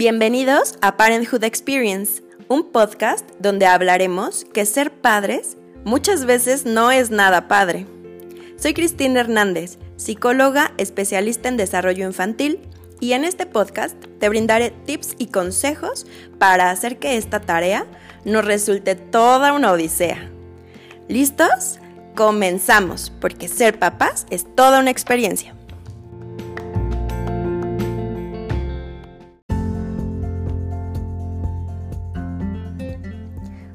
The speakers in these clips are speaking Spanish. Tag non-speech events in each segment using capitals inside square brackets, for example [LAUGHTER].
Bienvenidos a Parenthood Experience, un podcast donde hablaremos que ser padres muchas veces no es nada padre. Soy Cristina Hernández, psicóloga especialista en desarrollo infantil y en este podcast te brindaré tips y consejos para hacer que esta tarea nos resulte toda una odisea. ¿Listos? Comenzamos, porque ser papás es toda una experiencia.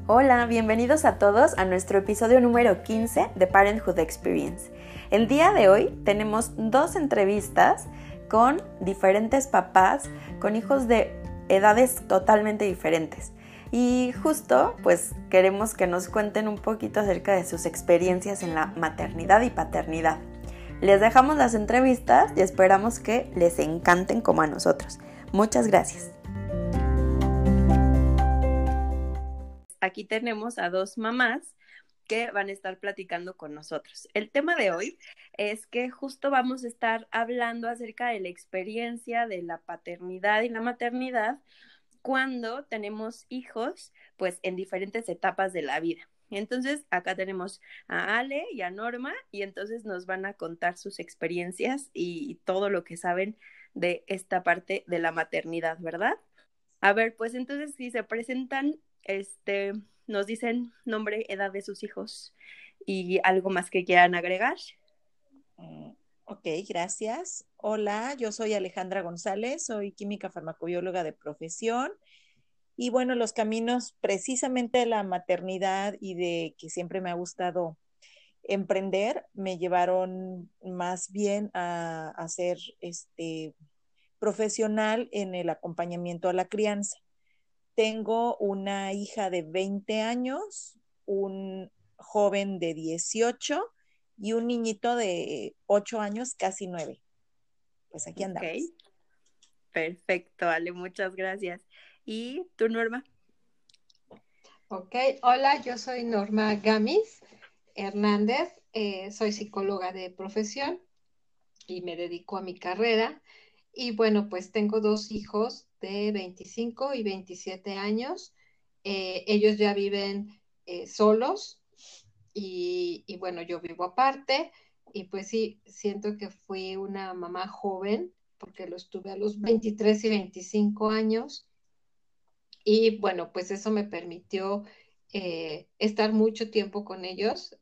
Hola, bienvenidos a todos a nuestro episodio número 15 de Parenthood Experience. El día de hoy tenemos dos entrevistas con diferentes papás, con hijos de edades totalmente diferentes. Y justo, pues queremos que nos cuenten un poquito acerca de sus experiencias en la maternidad y paternidad. Les dejamos las entrevistas y esperamos que les encanten como a nosotros. Muchas gracias. Aquí tenemos a dos mamás que van a estar platicando con nosotros. El tema de hoy es que justo vamos a estar hablando acerca de la experiencia de la paternidad y la maternidad cuando tenemos hijos, pues en diferentes etapas de la vida. Entonces, acá tenemos a Ale y a Norma y entonces nos van a contar sus experiencias y todo lo que saben de esta parte de la maternidad, ¿verdad? A ver, pues entonces si se presentan este, nos dicen nombre, edad de sus hijos y algo más que quieran agregar. Mm, ok, gracias. Hola, yo soy Alejandra González, soy química farmacobióloga de profesión. Y bueno, los caminos precisamente de la maternidad y de que siempre me ha gustado emprender me llevaron más bien a, ser este, profesional en el acompañamiento a la crianza. Tengo una hija de 20 años, un joven de 18 y un niñito de 8 años, casi 9. Pues aquí andamos. Perfecto, Ale, muchas gracias. ¿Y tú, Norma? Ok, hola, yo soy Norma Gamis Hernández, eh, soy psicóloga de profesión y me dedico a mi carrera. Y bueno, pues tengo dos hijos de 25 y 27 años. Eh, ellos ya viven eh, solos y, bueno, yo vivo aparte y pues sí, siento que fui una mamá joven porque lo estuve a los 23 y 25 años y bueno, pues eso me permitió eh, estar mucho tiempo con ellos.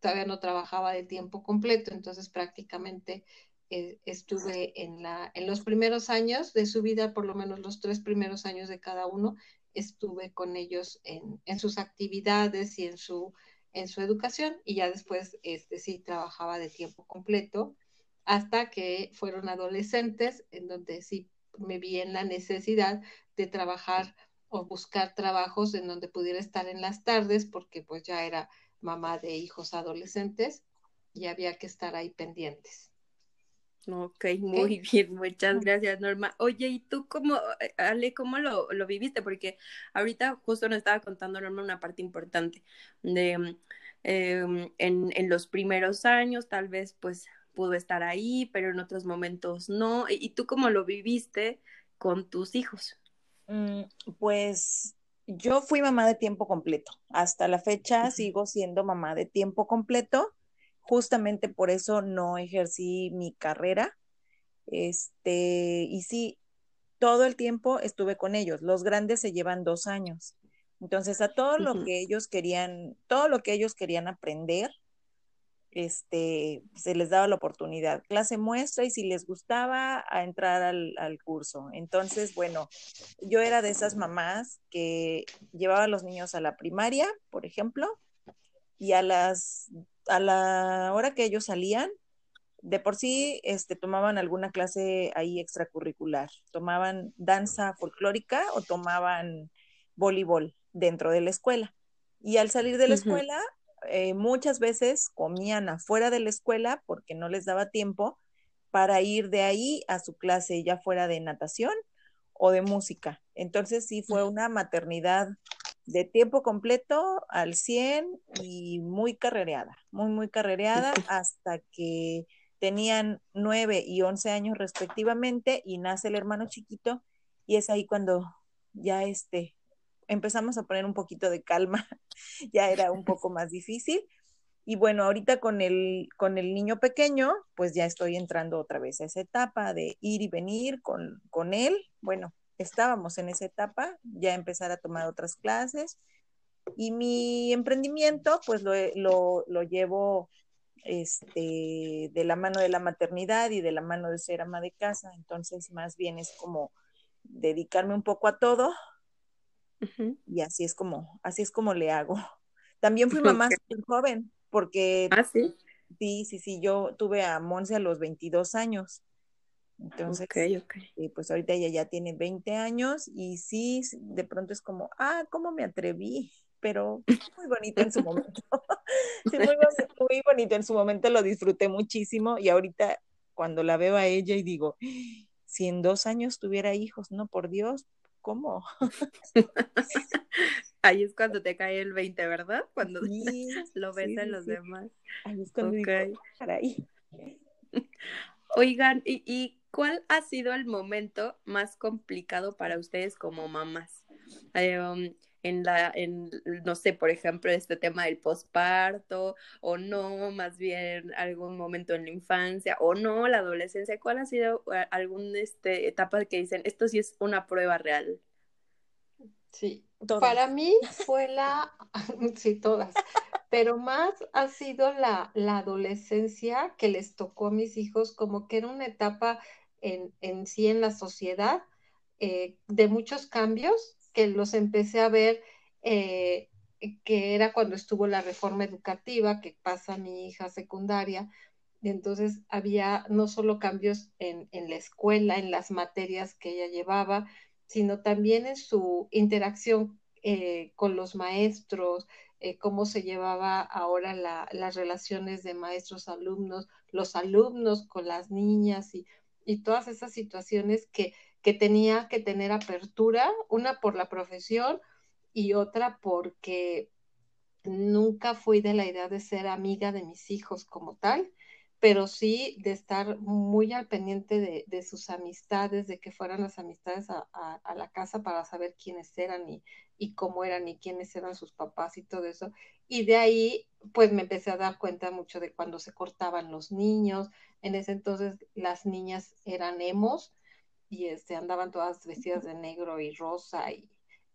todavía no trabajaba de tiempo completo, entonces prácticamente eh, estuve en, la, en los primeros años de su vida, por lo menos los tres primeros años de cada uno, estuve con ellos en, en sus actividades y en su, en su educación y ya después este, sí trabajaba de tiempo completo hasta que fueron adolescentes en donde sí me vi en la necesidad de trabajar o buscar trabajos en donde pudiera estar en las tardes porque pues ya era mamá de hijos adolescentes y había que estar ahí pendientes. Ok, muy bien, muchas gracias Norma. Oye, ¿y tú cómo, eh, Ale, cómo lo, lo viviste? Porque ahorita justo nos estaba contando Norma una parte importante de em, en, en, los primeros años tal vez pues pudo estar ahí, pero en otros momentos no. ¿Y, tú cómo lo viviste con tus hijos? Mm, pues yo fui mamá de tiempo completo. Hasta la fecha sigo siendo mamá de tiempo completo justamente por eso no ejercí mi carrera. Este, y sí, todo el tiempo estuve con ellos. Los grandes se llevan dos años. Entonces, a todo lo que ellos querían, todo lo que ellos querían aprender, este, se les daba la oportunidad. Clase muestra y si les gustaba, a entrar al, al curso. Entonces, bueno, yo era de esas mamás que llevaba a los niños a la primaria, por ejemplo, y a las a la hora que ellos salían, de por sí este, tomaban alguna clase ahí extracurricular, tomaban danza folclórica o tomaban voleibol dentro de la escuela. Y al salir de la escuela, eh, muchas veces comían afuera de la escuela porque no les daba tiempo para ir de ahí a su clase ya fuera de natación o de música. Entonces sí fue una maternidad de tiempo completo al 100 y muy carrereada, muy, muy carrereada hasta que tenían 9 y 11 años respectivamente y nace el hermano chiquito y es ahí cuando ya este, empezamos a poner un poquito de calma, [LAUGHS] ya era un poco más difícil. Y bueno, ahorita con el, con el niño pequeño, pues ya estoy entrando otra vez a esa etapa de ir y venir con, con él. Bueno, estábamos en esa etapa, ya empezar a tomar otras clases. Y mi emprendimiento, pues lo, lo, lo llevo este, de la mano de la maternidad y de la mano de ser ama de casa. Entonces, más bien es como dedicarme un poco a todo. Y así es como, así es como le hago. [LAUGHS] También fui mamá okay. joven, porque ¿Ah, sí? sí, sí, sí, yo tuve a Monse a los 22 años. Entonces, okay, okay. Eh, pues ahorita ella ya tiene 20 años y sí, de pronto es como, ah, ¿cómo me atreví? Pero muy bonito en su momento. [LAUGHS] sí, muy, muy bonito en su momento, lo disfruté muchísimo y ahorita cuando la veo a ella y digo, si en dos años tuviera hijos, no, por Dios, ¿cómo? [LAUGHS] Ahí es cuando te cae el 20, ¿verdad? Cuando sí, [LAUGHS] lo ves sí, en los sí. demás. Ahí es cuando okay. digo, caray. Oigan, ¿y, ¿y, cuál ha sido el momento más complicado para ustedes como mamás? Um, en la, en, no sé, por ejemplo, este tema del posparto, o no, más bien algún momento en la infancia, o no, la adolescencia, ¿cuál ha sido eh, alguna este, etapa que dicen, esto sí es una prueba real? Sí, todas. para mí fue la, [LAUGHS] sí, todas, pero más ha sido la, la adolescencia que les tocó a mis hijos, como que era una etapa en, en sí en la sociedad eh, de muchos cambios que los empecé a ver, eh, que era cuando estuvo la reforma educativa, que pasa mi hija secundaria. Y entonces había no solo cambios en, en la escuela, en las materias que ella llevaba, sino también en su interacción eh, con los maestros, eh, cómo se llevaba ahora la, las relaciones de maestros-alumnos, los alumnos con las niñas y, y todas esas situaciones que, que tenía que tener apertura, una por la profesión y otra porque nunca fui de la idea de ser amiga de mis hijos como tal, pero sí de estar muy al pendiente de, de sus amistades, de que fueran las amistades a, a, a, la casa para saber quiénes eran y, y cómo eran y quiénes eran sus papás y todo eso. Y de ahí, pues me empecé a dar cuenta mucho de cuando se cortaban los niños. En ese entonces las niñas eran emos, y este, andaban todas vestidas de negro y rosa y,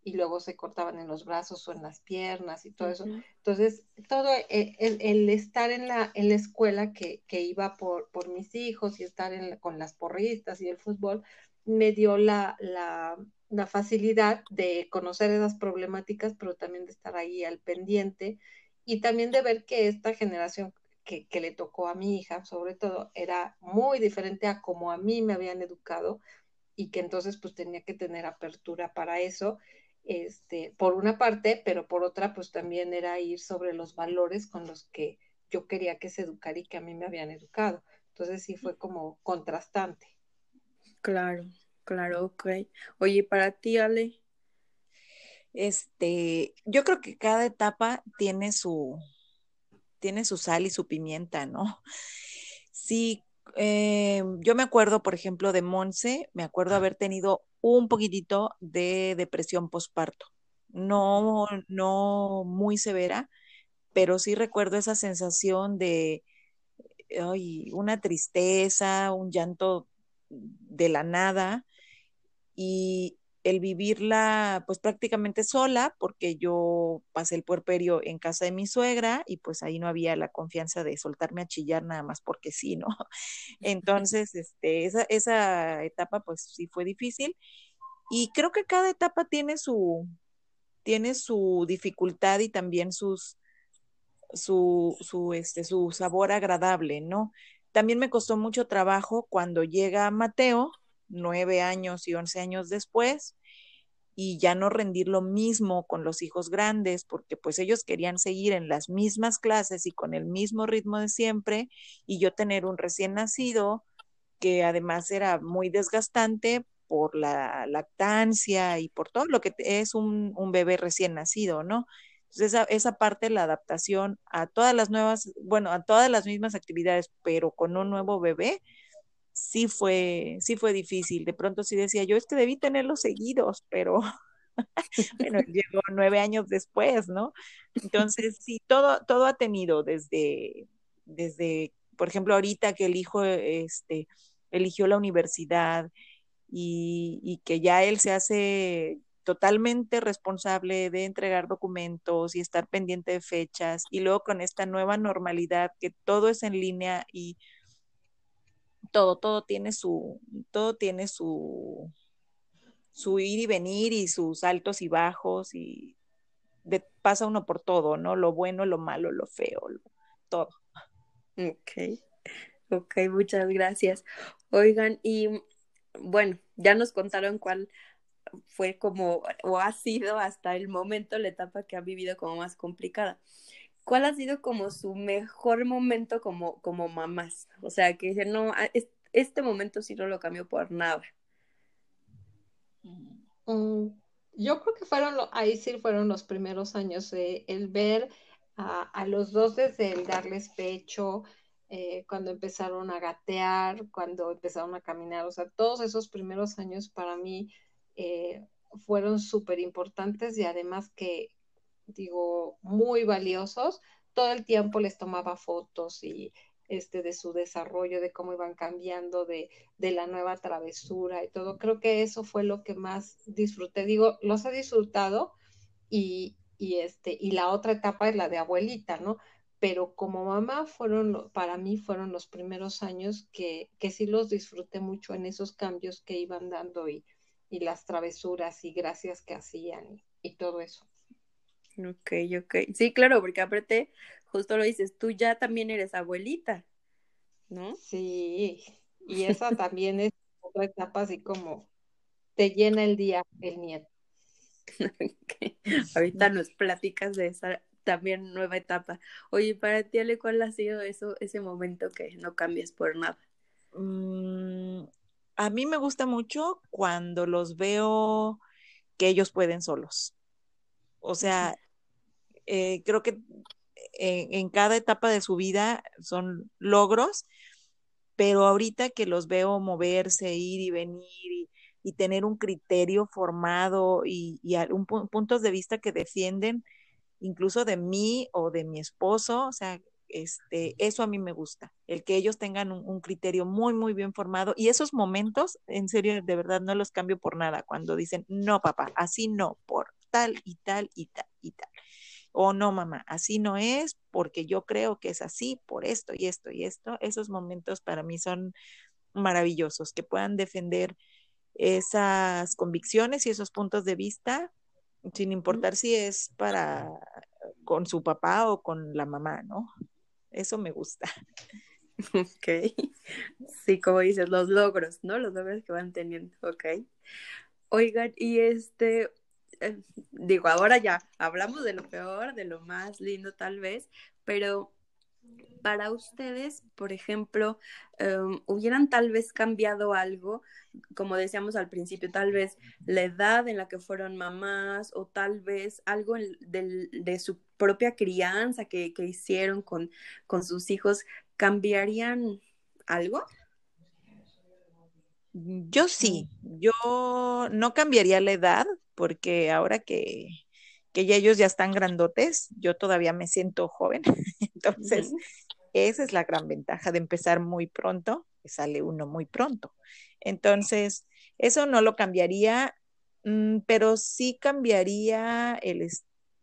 y luego se cortaban en los brazos o en las piernas y todo eso. Entonces, todo el, el, el, estar en la, en la escuela que, que iba por, por mis hijos y estar en la, con las porristas y el fútbol, me dio la, la, la, facilidad de conocer esas problemáticas, pero también de estar ahí al pendiente y también de ver que esta generación que, que le tocó a mi hija, sobre todo, era muy diferente a como a mí me habían educado y que entonces pues tenía que tener apertura para eso, este, por una parte, pero por otra pues también era ir sobre los valores con los que yo quería que se educara y que a mí me habían educado. Entonces sí fue como contrastante. Claro, claro, ok. Oye, para ti, Ale. Este, yo creo que cada etapa tiene su, tiene su sal y su pimienta, ¿no? Sí, eh, yo me acuerdo, por ejemplo, de Monse, me acuerdo haber tenido un poquitito de depresión postparto. No, no muy severa, pero sí recuerdo esa sensación de ay, una tristeza, un llanto de la nada y, el vivirla pues prácticamente sola, porque yo pasé el puerperio en casa de mi suegra y pues ahí no había la confianza de soltarme a chillar nada más porque sí, ¿no? [LAUGHS] Entonces, este, esa, esa etapa pues sí fue difícil y creo que cada etapa tiene su, tiene su dificultad y también sus, su, su, este, su sabor agradable, ¿no? También me costó mucho trabajo cuando llega Mateo, nueve años y once años después y ya no rendir lo mismo con los hijos grandes, porque pues ellos querían seguir en las mismas clases y con el mismo ritmo de siempre, y yo tener un recién nacido que además era muy desgastante por la lactancia y por todo lo que es un, un bebé recién nacido, ¿no? Entonces esa, esa parte, la adaptación a todas las nuevas, bueno, a todas las mismas actividades, pero con un nuevo bebé, sí fue, sí fue difícil. De pronto sí decía yo, es que debí tenerlos seguidos, pero [LAUGHS] bueno, llegó nueve años después, ¿no? Entonces, sí, todo, todo ha tenido desde, desde, por ejemplo, ahorita que el hijo este, eligió la universidad y, y que ya él se hace totalmente responsable de entregar documentos y estar pendiente de fechas y luego con esta nueva normalidad que todo es en línea y todo, todo tiene su, todo tiene su, su ir y venir y sus altos y bajos y pasa uno por todo, ¿no? Lo bueno, lo malo, lo feo, todo. Ok, ok, muchas gracias. Oigan, y bueno, ya nos contaron cuál fue como, o ha sido hasta el momento la etapa que ha vivido como más complicada. ¿Cuál ha sido como su mejor momento como, como mamás? O sea, que dicen, no, este momento sí no lo cambio por nada. Mm, yo creo que fueron, ahí sí fueron los primeros años, el ver a, los dos desde el darles pecho, eh, cuando empezaron a gatear, cuando empezaron a caminar, o sea, todos esos primeros años para mí eh, fueron súper importantes y además que, digo, muy valiosos. Todo el tiempo les tomaba fotos y este, de su desarrollo, de cómo iban cambiando, de, de la nueva travesura y todo. Creo que eso fue lo que más disfruté. Digo, los he disfrutado y, y, este, y la otra etapa es la de abuelita, ¿no? Pero como mamá fueron, para mí fueron los primeros años que, que sí los disfruté mucho en esos cambios que iban dando y, y las travesuras y gracias que hacían y, todo eso. Ok, ok. Sí, claro, porque aparte, justo lo dices, tú ya también eres abuelita, ¿no? Sí, y [LAUGHS] esa también es otra etapa así como te llena el día el nieto. Ahorita nos platicas de esa también nueva etapa. Oye, para ti, Ale, ¿cuál ha sido eso, ese momento que no cambias por nada? Mm, a mí me gusta mucho cuando los veo que ellos pueden solos. O sea, eh, creo que en, cada etapa de su vida son logros, pero ahorita que los veo moverse, ir y venir y, tener un criterio formado y, y un, puntos de vista que defienden incluso de mí o de mi esposo, o sea, este, eso a mí me gusta, el que ellos tengan un, criterio muy, muy bien formado y esos momentos, en serio, de verdad no los cambio por nada, cuando dicen, no, papá, así no, por tal y tal y tal y tal. O no, mamá, así no es porque yo creo que es así por esto y esto y esto. Esos momentos para mí son maravillosos, que puedan defender esas convicciones y esos puntos de vista sin importar si es para con su papá o con la mamá, ¿no? Eso me gusta. [LAUGHS] Ok. Sí, como dices, los logros, ¿no? Los logros que van teniendo. Ok. Oigan, y este, digo, ahora ya hablamos de lo peor, de lo más lindo tal vez, pero para ustedes, por ejemplo, em, hubieran tal vez cambiado algo, como decíamos al principio, tal vez la edad en la que fueron mamás o tal vez algo de, su propia crianza que, hicieron con, con sus hijos, ¿cambiarían algo? Yo sí, yo no cambiaría la edad porque ahora que, que ya ellos ya están grandotes, yo todavía me siento joven, [LAUGHS] entonces esa es la gran ventaja de empezar muy pronto, que sale uno muy pronto. Entonces, eso no lo cambiaría, mm, pero sí cambiaría el,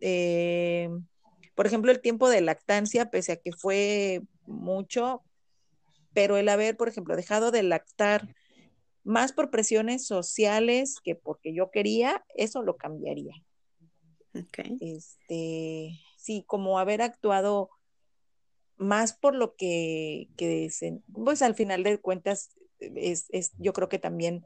eh, por ejemplo, el tiempo de lactancia, pese a que fue mucho, pero el haber, por ejemplo, dejado de lactar más por presiones sociales que porque yo quería, eso lo cambiaría. Okay. Este, sí, como haber actuado más por lo que, que pues al final de cuentas, es, es yo creo que también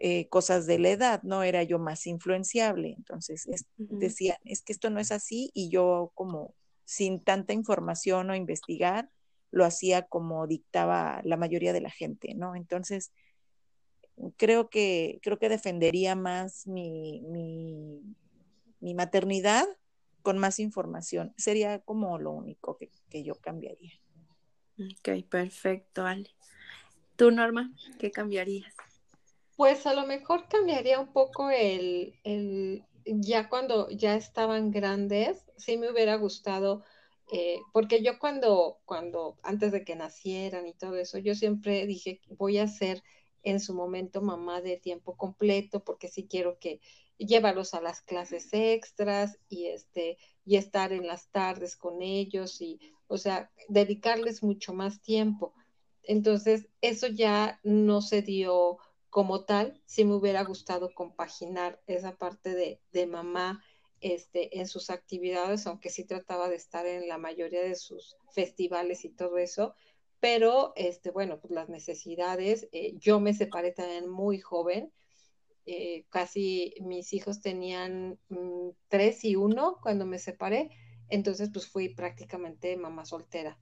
eh, cosas de la edad, ¿no? Era yo más influenciable. Entonces, decían, es que esto no es así y yo como sin tanta información o investigar, lo hacía como dictaba la mayoría de la gente, ¿no? Entonces, creo que, creo que defendería más mi, mi, mi maternidad con más información. Sería como lo único que, que yo cambiaría. Ok, perfecto, Ale. Tú, Norma, ¿qué cambiarías? Pues a lo mejor cambiaría un poco el, ya cuando ya estaban grandes, sí me hubiera gustado, eh, porque yo cuando, cuando, antes de que nacieran y todo eso, yo siempre dije, voy a ser en su momento mamá de tiempo completo, porque sí quiero que llevarlos a las clases extras y este, y estar en las tardes con ellos y, o sea, dedicarles mucho más tiempo. Entonces, eso ya no se dio como tal, sí me hubiera gustado compaginar esa parte de, de mamá este, en sus actividades, aunque sí trataba de estar en la mayoría de sus festivales y todo eso, pero este, bueno, pues las necesidades, eh, yo me separé también muy joven, eh, casi mis hijos tenían mm, tres y uno cuando me separé, entonces pues fui prácticamente mamá soltera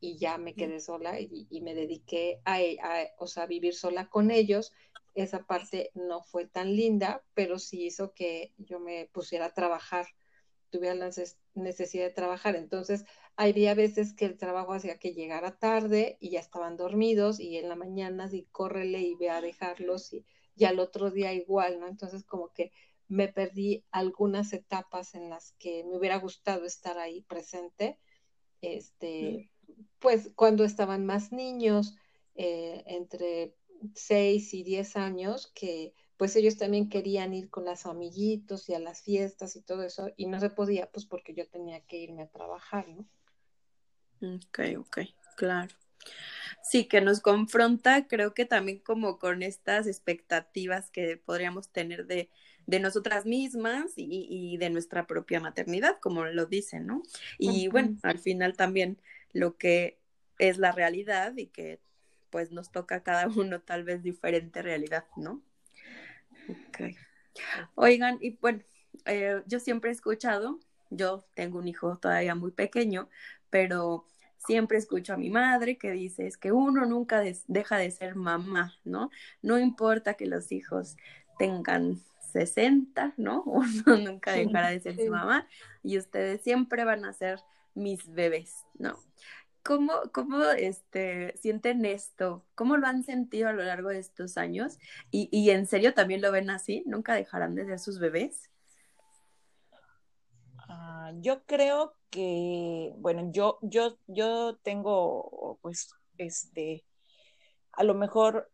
y ya me quedé sola y, me dediqué a, a, vivir sola con ellos. Esa parte no fue tan linda, pero sí hizo que yo me pusiera a trabajar, tuviera la necesidad de trabajar. Entonces, había veces que el trabajo hacía que llegara tarde y ya estaban dormidos y en la mañana sí, córrele y ve a dejarlos y, y al otro día igual, ¿no? Entonces, como que me perdí algunas etapas en las que me hubiera gustado estar ahí presente. Este, pues cuando estaban más niños, eh, entre 6 y 10 años, que pues ellos también querían ir con las amiguitos y a las fiestas y todo eso, y no se podía, pues porque yo tenía que irme a trabajar, ¿no? Ok, ok, claro. Sí, que nos confronta, creo que también como con estas expectativas que podríamos tener de, de nosotras mismas y, y, de nuestra propia maternidad, como lo dicen, ¿no? Y bueno, al final también lo que es la realidad y que pues nos toca a cada [LAUGHS] uno tal vez diferente realidad, ¿no? Ok. Oigan, y bueno, eh, yo siempre he escuchado, yo tengo un hijo todavía muy pequeño, pero siempre escucho a mi madre que dice es que uno nunca deja de ser mamá, ¿no? No importa que los hijos tengan 60, ¿no? [LAUGHS] Uno nunca dejará de ser su mamá y ustedes siempre van a ser mis bebés, ¿no? ¿Cómo, cómo este, sienten esto? ¿Cómo lo han sentido a lo largo de estos años? ¿Y, y en serio también lo ven así? ¿Nunca dejarán de ser sus bebés? Ah, yo creo que, bueno, yo, yo, yo tengo, pues, este, a lo mejor,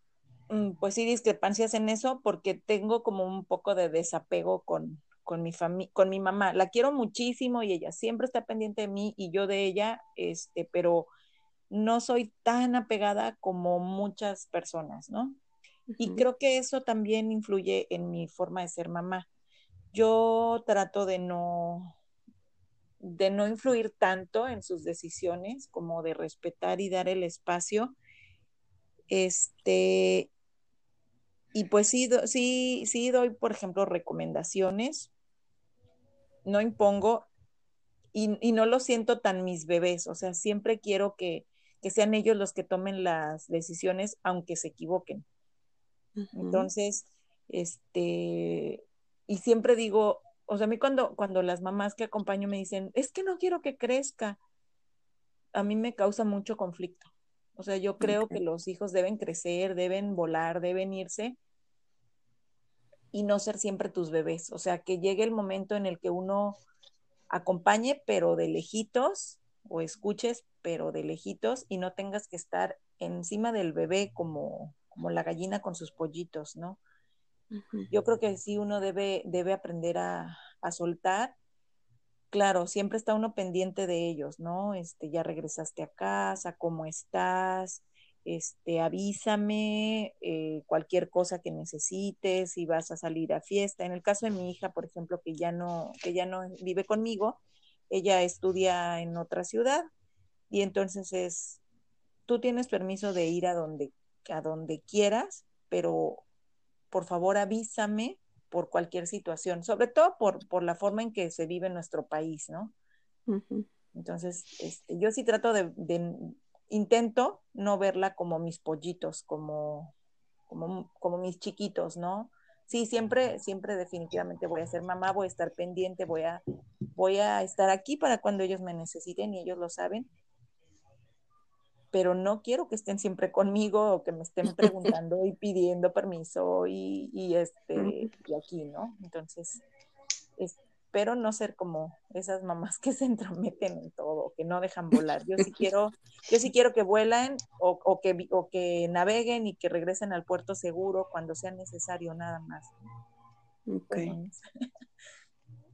mm, pues sí, discrepancias en eso, porque tengo como un poco de desapego con, con mi con mi mamá. La quiero muchísimo y ella siempre está pendiente de mí y yo de ella, este, pero no soy tan apegada como muchas personas, ¿no? Y creo que eso también influye en mi forma de ser mamá. Yo trato de no de no influir tanto en sus decisiones, como de respetar y dar el espacio. Este, y pues sí, sí, sí doy, por ejemplo, recomendaciones, no impongo y, no lo siento tan mis bebés, o sea, siempre quiero que, sean ellos los que tomen las decisiones, aunque se equivoquen. Entonces, este, y siempre digo, o sea, a mí cuando, cuando las mamás que acompaño me dicen, es que no quiero que crezca, a mí me causa mucho conflicto. O sea, yo creo que los hijos deben crecer, deben volar, deben irse y no ser siempre tus bebés. O sea, que llegue el momento en el que uno acompañe, pero de lejitos, o escuches, pero de lejitos, y no tengas que estar encima del bebé como, como la gallina con sus pollitos, ¿no? Yo creo que sí uno debe, debe aprender a, a, soltar. Claro, siempre está uno pendiente de ellos, ¿no? Este, ya regresaste a casa, ¿cómo estás? Este, avísame eh, cualquier cosa que necesites, si vas a salir a fiesta. En el caso de mi hija, por ejemplo, que ya no, que ya no vive conmigo, ella estudia en otra ciudad y entonces es, tú tienes permiso de ir a donde, a donde quieras, pero por favor avísame por cualquier situación, sobre todo por, por la forma en que se vive en nuestro país, ¿no? Entonces, este, yo sí trato de, intento no verla como mis pollitos, como, como, como mis chiquitos, ¿no? Sí, siempre, siempre definitivamente voy a ser mamá, voy a estar pendiente, voy a, voy a estar aquí para cuando ellos me necesiten y ellos lo saben. pero no quiero que estén siempre conmigo o que me estén preguntando y pidiendo permiso y, y este, y aquí, ¿no? Entonces, espero no ser como esas mamás que se entrometen en todo, que no dejan volar. Yo sí quiero, yo sí quiero que vuelen o, o, que, o que naveguen y que regresen al puerto seguro cuando sea necesario, nada más. Ok. [LAUGHS]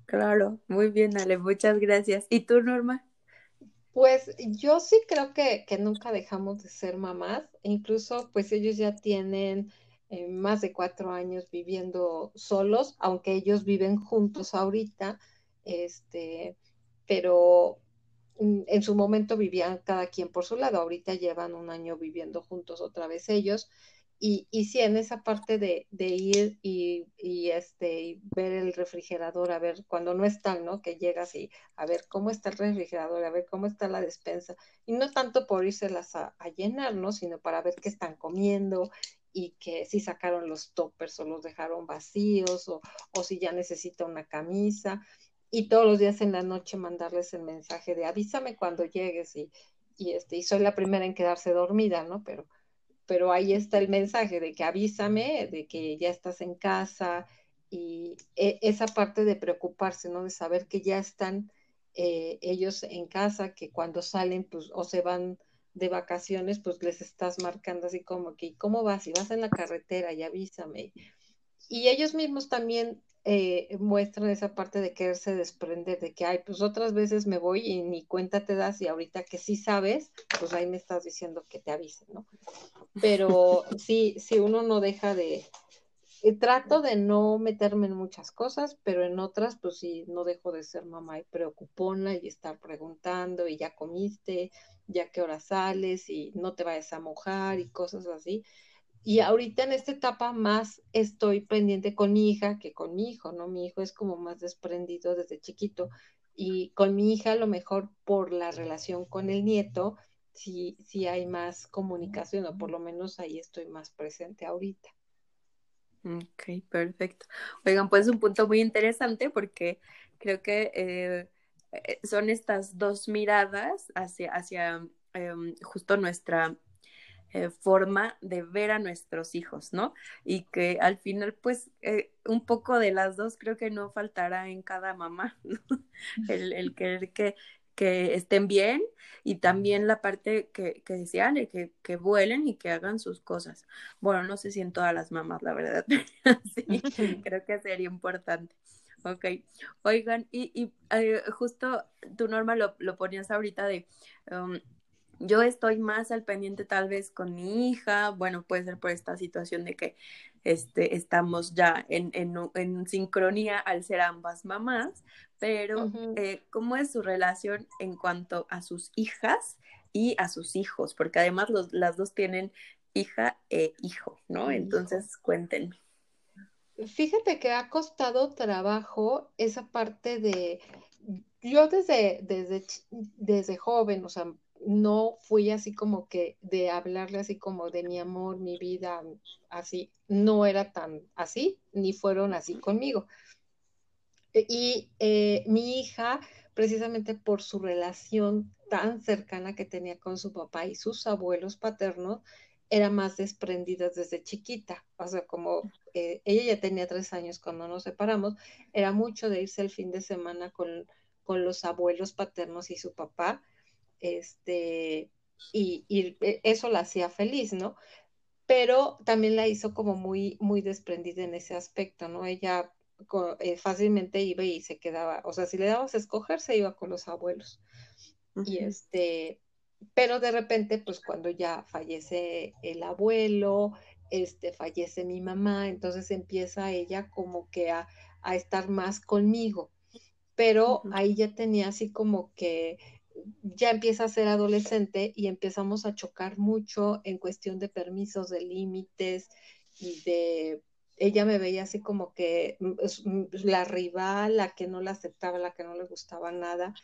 Claro, muy bien, Ale, muchas gracias. ¿Y tú, Norma? Pues yo sí creo que, que nunca dejamos de ser mamás, incluso pues ellos ya tienen eh, más de cuatro años viviendo solos, aunque ellos viven juntos ahorita, este, pero mm, en su momento vivían cada quien por su lado, ahorita llevan un año viviendo juntos otra vez ellos, y, y sí, en esa parte de, de ir y, y, este, y ver el refrigerador, a ver cuando no están, ¿no? Que llegas y a ver cómo está el refrigerador, a ver cómo está la despensa. Y no tanto por írselas a, a llenar, ¿no? Sino para ver qué están comiendo y que si sacaron los toppers o los dejaron vacíos o, o si ya necesita una camisa. Y todos los días en la noche mandarles el mensaje de avísame cuando llegues y, y, este, y soy la primera en quedarse dormida, ¿no? Pero, pero ahí está el mensaje de que avísame, de que ya estás en casa y e, esa parte de preocuparse, ¿no? De saber que ya están eh, ellos en casa, que cuando salen, pues, o se van de vacaciones, pues les estás marcando así como que, ¿cómo vas? Si vas en la carretera y avísame. Y ellos mismos también eh, muestran esa parte de quererse desprender, de que, ay, pues otras veces me voy y ni cuenta te das y ahorita que sí sabes, pues ahí me estás diciendo que te avise, ¿no? Pero sí, sí uno no deja de, eh, trato de no meterme en muchas cosas, pero en otras, pues sí, no dejo de ser mamá y preocupona y estar preguntando y ya comiste, ya qué hora sales y no te vayas a mojar y cosas así. Y ahorita en esta etapa más estoy pendiente con mi hija que con mi hijo, ¿no? Mi hijo es como más desprendido desde chiquito y con mi hija a lo mejor por la relación con el nieto, sí, sí hay más comunicación o por lo menos ahí estoy más presente ahorita. Ok, perfecto. Oigan, pues un punto muy interesante porque creo que eh, eh, son estas dos miradas hacia, hacia em, justo nuestra eh, forma de ver a nuestros hijos, ¿no? Y que al final, pues, un poco de las dos creo que no faltará en cada mamá, [LAUGHS] ¿no? el, querer que, que estén bien y también la parte que, que decían, que, que vuelen y que hagan sus cosas. Bueno, no sé si en todas las mamás, la verdad, [LAUGHS] sí, creo que sería importante. Ok, oigan, y, y eh, justo tu norma lo, lo, ponías ahorita de, um, yo estoy más al pendiente tal vez con mi hija, bueno, puede ser por esta situación de que este, estamos ya en, en, en sincronía al ser ambas mamás, pero uh -huh. eh, ¿cómo es su relación en cuanto a sus hijas y a sus hijos? Porque además los, las dos tienen hija e hijo, ¿no? Entonces, cuéntenme. Fíjate que ha costado trabajo esa parte de, yo desde, desde, desde joven, o sea, no fui así como que de hablarle así como de mi amor, mi vida, así, no era tan así, ni fueron así conmigo. Y eh, mi hija, precisamente por su relación tan cercana que tenía con su papá y sus abuelos paternos, era más desprendida desde chiquita. O sea, como eh, ella ya tenía tres años cuando nos separamos, era mucho de irse el fin de semana con, con los abuelos paternos y su papá. Este, y, y, e, eso la hacía feliz, ¿no? Pero también la hizo como muy, muy desprendida en ese aspecto, ¿no? Ella eh, fácilmente iba y se quedaba, o sea, si le dabas a escoger, se iba con los abuelos. Uh -huh. Y este, pero de repente, pues cuando ya fallece el abuelo, este, fallece mi mamá, entonces empieza ella como que a, a estar más conmigo. Pero uh -huh. ahí ya tenía así como que ya empieza a ser adolescente y empezamos a chocar mucho en cuestión de permisos, de límites y de ella me veía así como que mm, mm, la rival, la que no la aceptaba, la que no le gustaba nada.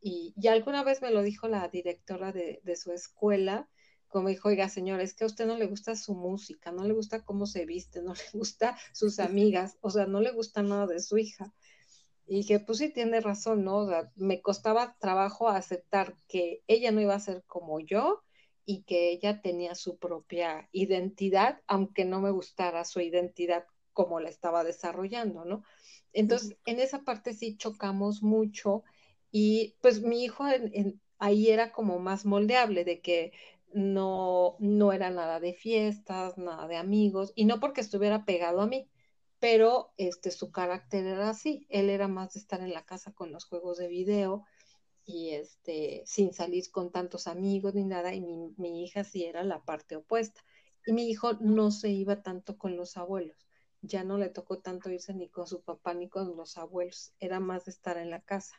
Y, y alguna vez me lo dijo la directora de, de, su escuela, como dijo, oiga señora, es que a usted no le gusta su música, no le gusta cómo se viste, no le gusta sus [LAUGHS] amigas, o sea, no le gusta nada de su hija. Y dije, pues sí, tiene razón, ¿no? O sea, me costaba trabajo aceptar que ella no iba a ser como yo y que ella tenía su propia identidad, aunque no me gustara su identidad como la estaba desarrollando, ¿no? Entonces, en esa parte sí chocamos mucho y pues mi hijo ahí era como más moldeable de que no, no era nada de fiestas, nada de amigos, y no porque estuviera pegado a mí, pero este, su carácter era así, él era más de estar en la casa con los juegos de video y este, sin salir con tantos amigos ni nada, y mi, mi hija sí era la parte opuesta. Y mi hijo no se iba tanto con los abuelos, ya no le tocó tanto irse ni con su papá ni con los abuelos, era más de estar en la casa.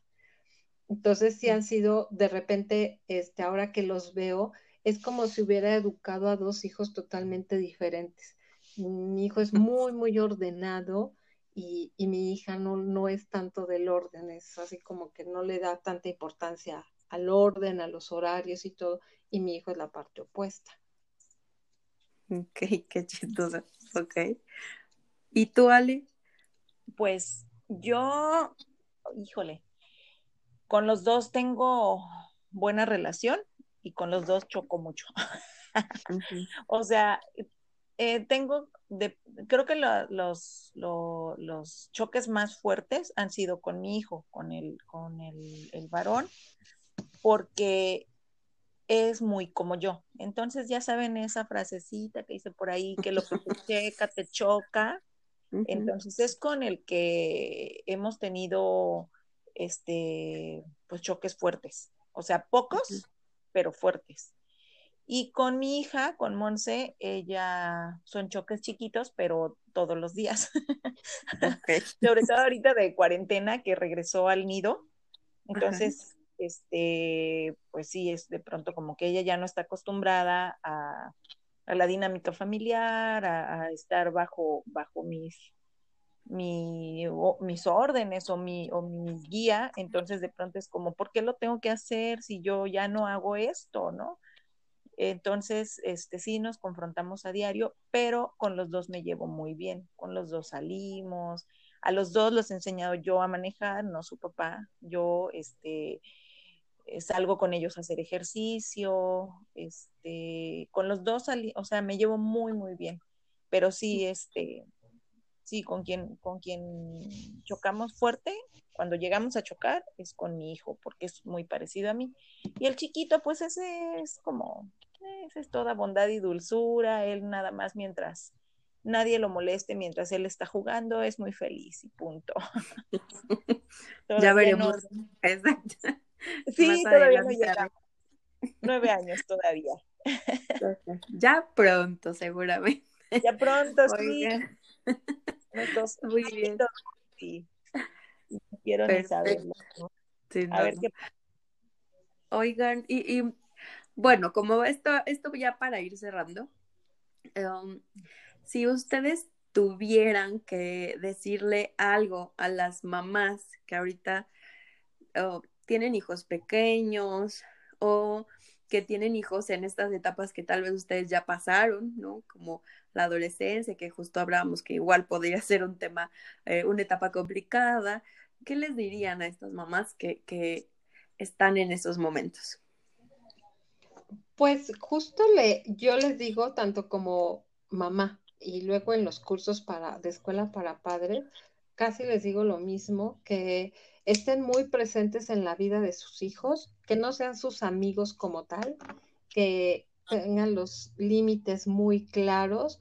Entonces sí han sido, de repente, este, ahora que los veo, es como si hubiera educado a dos hijos totalmente diferentes. Mi hijo es muy, muy ordenado y, mi hija no, no es tanto del orden, es así como que no le da tanta importancia al orden, a los horarios y todo, y mi hijo es la parte opuesta. Ok, [LAUGHS] qué chistoso. Ok. ¿Y tú, Ale? Pues yo, híjole, con los dos tengo buena relación y con los dos choco mucho. [LAUGHS] o sea, eh, tengo, de, creo que los, los choques más fuertes han sido con mi hijo, con el, con el, el varón, porque es muy como yo. Entonces ya saben esa frasecita que dice por ahí, que lo que te [LAUGHS] checa te choca. Entonces es con el que hemos tenido este pues choques fuertes. O sea, pocos, pero fuertes. Y con mi hija, con Monse, ella son choques chiquitos, pero todos los días. [LAUGHS] Sobre todo ahorita de cuarentena que regresó al nido. Entonces, este, pues sí, es de pronto como que ella ya no está acostumbrada a, la dinámica familiar, a, estar bajo, bajo mis, mi, mis órdenes o mi, o mi guía, entonces de pronto es como, ¿por qué lo tengo que hacer si yo ya no hago esto, no? Entonces, este sí nos confrontamos a diario, pero con los dos me llevo muy bien, con los dos salimos, a los dos los he enseñado yo a manejar, no su papá, yo este eh, salgo con ellos a hacer ejercicio, este, con los dos salí, o sea, me llevo muy muy bien, pero sí este sí, con quien, con quien chocamos fuerte, cuando llegamos a chocar, es con mi hijo, porque es muy parecido a mí. Y el chiquito, pues ese es como, ese es toda bondad y dulzura, él nada más mientras nadie lo moleste, mientras él está jugando, es muy feliz y punto. [LAUGHS] [LAUGHS] ya veremos. Exacto. Sí, todavía no llega. Nueve años todavía. ya pronto, seguramente. Ya pronto, sí. [LAUGHS] Muy bien. Sí. Quiero saberlo. a ver qué Oigan, y, y, bueno, como esto, esto ya para ir cerrando, um, si ustedes tuvieran que decirle algo a las mamás que ahorita oh, tienen hijos pequeños o que tienen hijos en estas etapas que tal vez ustedes ya pasaron, ¿no? Como la adolescencia, que justo hablábamos que igual podría [LAUGHS] ser un tema, eh, una etapa complicada. ¿Qué les dirían a estas mamás que, que están en esos momentos? Pues justo le, yo les digo, tanto como mamá y luego en los cursos para, de escuela para padres, casi les digo lo mismo, que estén muy presentes en la vida de sus hijos, que no sean sus amigos como tal, que tengan los límites muy claros,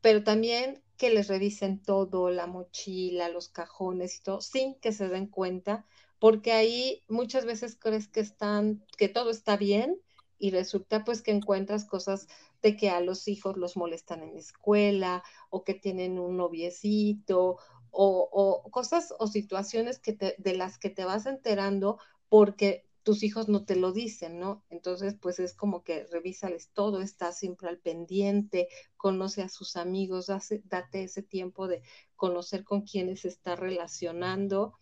pero también que les revisen todo, la mochila, los cajones y todo, sin que se den cuenta, porque ahí muchas veces crees que están, que todo está bien y resulta pues que encuentras cosas de que a los hijos los molestan en la escuela o que tienen un noviecito o, cosas o situaciones que de las que te vas enterando porque tus hijos no te lo dicen, ¿no? Entonces, pues es como que revísales todo, está siempre al pendiente, conoce a sus amigos, date ese tiempo de conocer con quiénes se está relacionando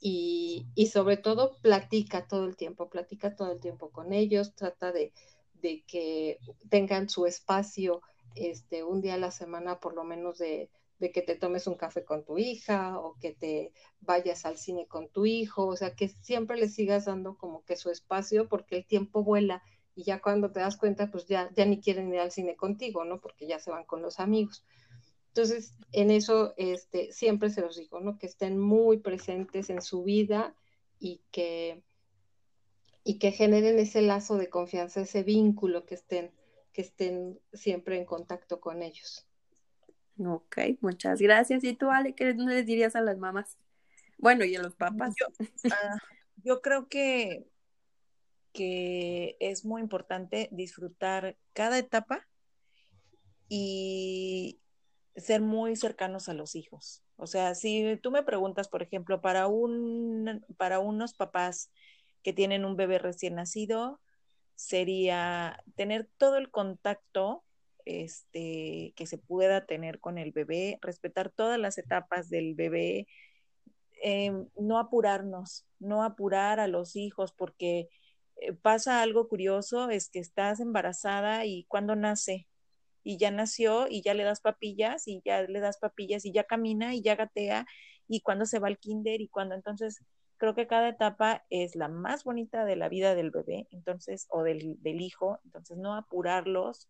y, y, sobre todo platica todo el tiempo, platica todo el tiempo con ellos, trata de, de que tengan su espacio este, un día a la semana por lo menos de, de que te tomes un café con tu hija o que te vayas al cine con tu hijo, o sea, que siempre le sigas dando como que su espacio porque el tiempo vuela y ya cuando te das cuenta, pues ya, ya ni quieren ir al cine contigo, ¿no? Porque ya se van con los amigos. Entonces, en eso este, siempre se los digo, ¿no? Que estén muy presentes en su vida y que, y que generen ese lazo de confianza, ese vínculo, que estén, que estén siempre en contacto con ellos. Ok, muchas gracias. ¿Y tú, Ale, qué les dirías a las mamás? Bueno, y a los papás. Yo, ah, yo creo que, que es muy importante disfrutar cada etapa y ser muy cercanos a los hijos. O sea, si tú me preguntas, por ejemplo, para, un, para unos papás que tienen un bebé recién nacido, sería tener todo el contacto este, que se pueda tener con el bebé, respetar todas las etapas del bebé, em, no apurarnos, no apurar a los hijos, porque eh, pasa algo curioso, es que estás embarazada y cuando nace, y ya nació y ya le das papillas y ya le das papillas y ya camina y ya gatea y cuando se va al kinder y cuando entonces creo que cada etapa es la más bonita de la vida del bebé, entonces, o del, del hijo, entonces no apurarlos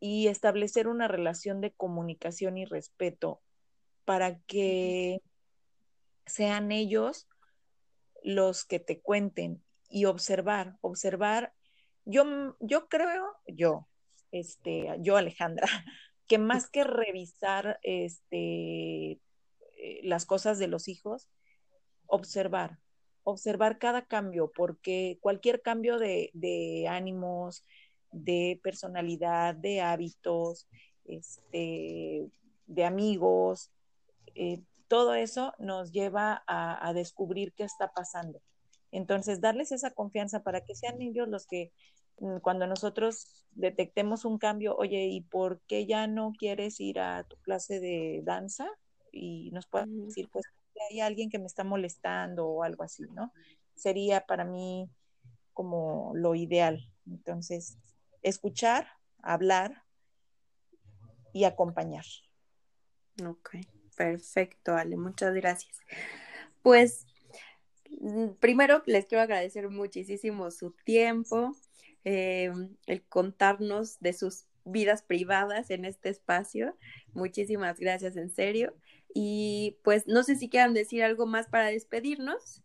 y establecer una relación de comunicación y respeto para que sean ellos los que te cuenten y observar, observar. Yo, yo creo, yo, este, yo Alejandra, [LAUGHS] que más que revisar este, eh, las cosas de los hijos, observar, observar cada cambio, porque cualquier cambio de, de ánimos, de personalidad, de hábitos, este, de amigos, eh, todo eso nos lleva a, a, descubrir qué está pasando. Entonces, darles esa confianza para que sean ellos los que Mm, cuando nosotros detectemos un cambio, oye, ¿y por qué ya no quieres ir a tu clase de danza? Y nos pueden decir, pues hay alguien que me está molestando o algo así, ¿no? Sería para mí como lo ideal. Entonces, escuchar, hablar y acompañar. Ok, perfecto, Ale, muchas gracias. Pues mm, primero les quiero agradecer muchísimo su tiempo, eh, el contarnos de sus vidas privadas en este espacio. Muchísimas gracias, en serio. Y pues no sé si quieran decir algo más para despedirnos.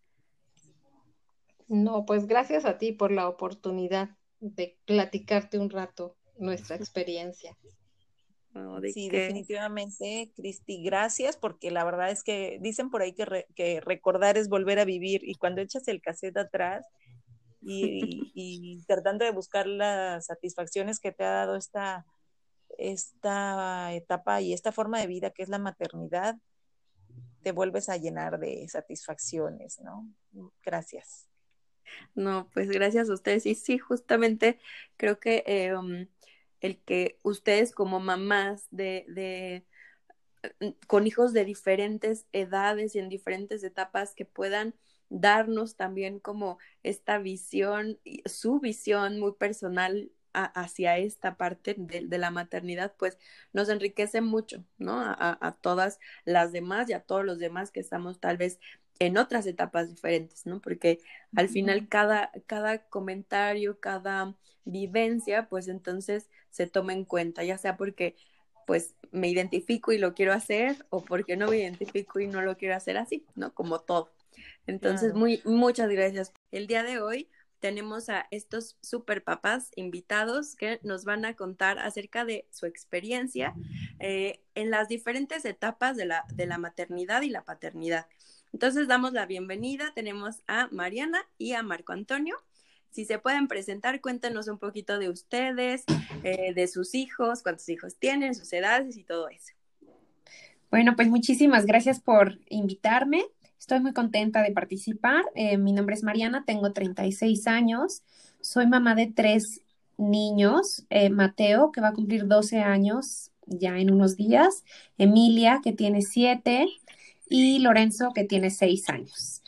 No, pues gracias a ti por la oportunidad de platicarte un rato nuestra experiencia. sí, definitivamente, Cristi, gracias, porque la verdad es que dicen por ahí que, que recordar es volver a vivir y cuando echas el cassette atrás, [LAUGHS] y, tratando de buscar las satisfacciones que te ha dado esta, esta etapa y esta forma de vida que es la maternidad, te vuelves a llenar de satisfacciones, ¿no? Gracias. No, pues gracias a ustedes. Y sí, justamente creo que em, el que ustedes como mamás de, de, con hijos de diferentes edades y en diferentes etapas que puedan darnos también como esta visión, su visión muy personal hacia esta parte de, la maternidad, pues nos enriquece mucho, ¿no? A, todas las demás y a todos los demás que estamos tal vez en otras etapas diferentes, ¿no? Porque al final cada, cada comentario, cada vivencia, pues entonces se toma en cuenta, ya sea porque pues me identifico y lo quiero hacer o porque no me identifico y no lo quiero hacer así, ¿no? Como todo. Entonces, muy, muchas gracias. El día de hoy tenemos a estos super papás invitados que nos van a contar acerca de su experiencia eh, en las diferentes etapas de la, de la maternidad y la paternidad. Entonces damos la bienvenida, tenemos a Mariana y a Marco Antonio. Si se pueden presentar, cuéntenos un poquito de ustedes, eh, de sus hijos, cuántos hijos tienen, sus edades y todo eso. Bueno, pues muchísimas gracias por invitarme. Estoy muy contenta de participar. Eh, mi nombre es Mariana, tengo 36 años. Soy mamá de tres niños. Eh, Mateo, que va a cumplir 12 años ya en unos días. Emilia, que tiene 7. Y Lorenzo, que tiene 6 años.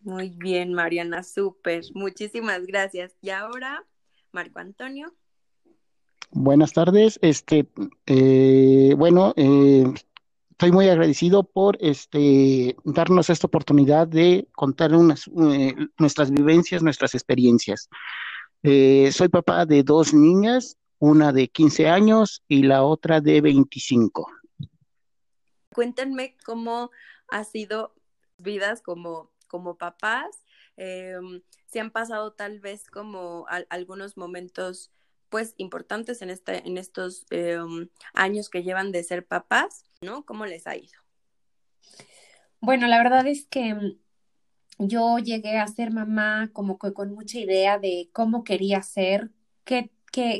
Muy bien, Mariana, súper. Muchísimas gracias. Y ahora, Marco Antonio. Buenas tardes. Este, eh, bueno, eh, estoy muy agradecido por este, darnos esta oportunidad de contar unas, eh, nuestras vivencias, nuestras experiencias. Eh, soy papá de dos niñas, una de 15 años y la otra de 25. Cuéntenme cómo ha sido vidas como, como papás, eh, si han pasado tal vez como algunos momentos pues importantes en, este, en estos eh, años que llevan de ser papás, ¿no? ¿Cómo les ha ido? Bueno, la verdad es que mm, yo llegué a ser mamá como con mucha idea de cómo quería ser, qué,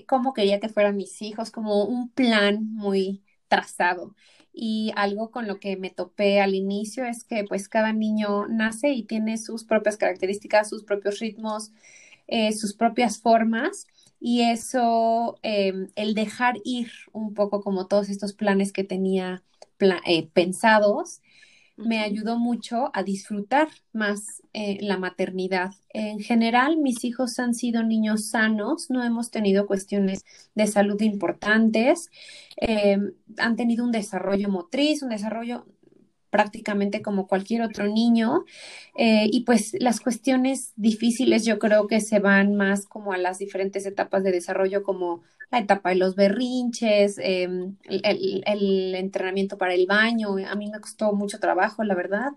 cómo quería que fueran mis hijos, como un plan muy trazado. Y algo con lo que me topé al inicio es que pues cada niño nace y tiene sus propias características, sus propios ritmos, eh, sus propias formas. Y eso, em, el dejar ir un poco como todos estos planes que tenía eh, pensados, me ayudó mucho a disfrutar más eh, la maternidad. En general, mis hijos han sido niños sanos, no hemos tenido cuestiones de salud importantes, eh, han tenido un desarrollo motriz, un desarrollo prácticamente como cualquier otro niño. Eh, y pues las cuestiones difíciles yo creo que se van más como a las diferentes etapas de desarrollo, como la etapa de los berrinches, em, el, entrenamiento para el baño. A mí me costó mucho trabajo, la verdad.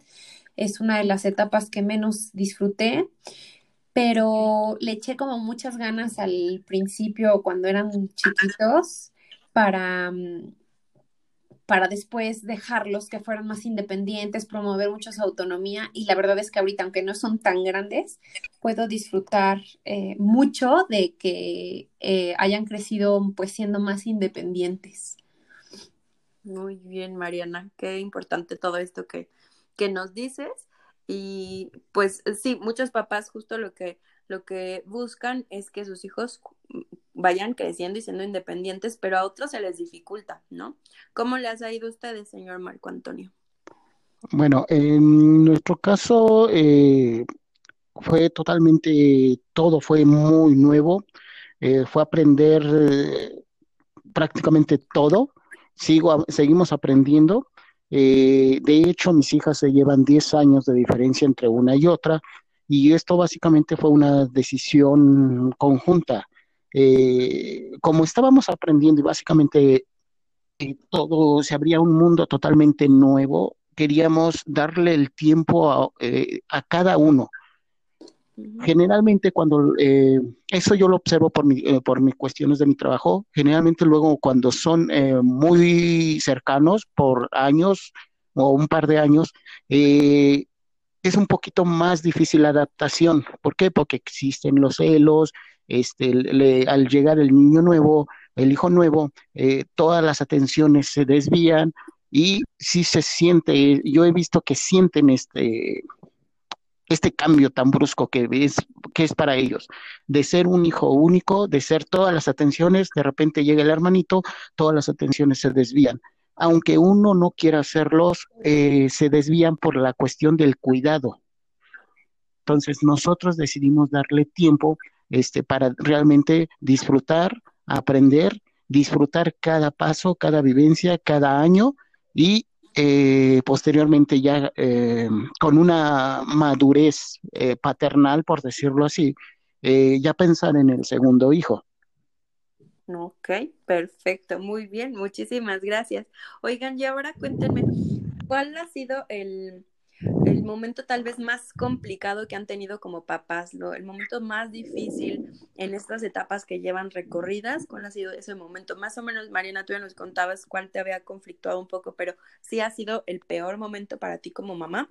Es una de las etapas que menos disfruté, pero le eché como muchas ganas al principio cuando eran chiquitos para mm, para después dejarlos que fueran más independientes, promover mucho su autonomía y la verdad es que ahorita, aunque no son tan grandes, puedo disfrutar eh, mucho de que eh, hayan crecido pues siendo más independientes. Muy bien, Mariana, qué importante todo esto que, que nos dices. Y pues sí, muchos papás justo lo que, lo que buscan es que sus hijos vayan creciendo y siendo independientes, pero a otros se les dificulta, ¿no? ¿Cómo les ha ido a ustedes, señor Marco Antonio? Bueno, en nuestro caso eh, fue totalmente, todo fue muy nuevo, eh, fue aprender eh, prácticamente todo, Sigo, seguimos aprendiendo. de hecho, mis hijas se llevan 10 años de diferencia entre una y otra, y esto básicamente fue una decisión conjunta eh, como estábamos aprendiendo y básicamente eh, todo se abría un mundo totalmente nuevo, queríamos darle el tiempo a, eh, cada uno. Generalmente cuando, eso yo lo observo por, mi, por mis cuestiones de mi trabajo, generalmente luego cuando son muy cercanos por años o un par de años, es un poquito más difícil la adaptación. ¿Por qué? Porque existen los celos, este, al llegar el niño nuevo, el hijo nuevo, eh, todas las atenciones se desvían y sí se siente, yo he visto que sienten este, este cambio tan brusco que es, que es para ellos, de ser un hijo único, de ser todas las atenciones, de repente llega el hermanito, todas las atenciones se desvían. Aunque uno no quiera hacerlos, eh, se desvían por la cuestión del cuidado. Entonces nosotros decidimos darle tiempo este, para realmente disfrutar, aprender, disfrutar cada paso, cada vivencia, cada año y eh, posteriormente ya eh, con una madurez eh, paternal, por decirlo así, ya pensar en el segundo hijo. Ok, perfecto, muy bien, muchísimas gracias. Oigan, y ahora cuéntenme, ¿cuál ha sido el, el momento tal vez más complicado que han tenido como papás, ¿no? el momento más difícil en estas etapas que llevan recorridas, ¿cuál ha sido ese momento? Más o menos, Mariana, tú ya nos contabas cuál te había conflictuado un poco, pero sí ha sido el peor momento para ti como mamá.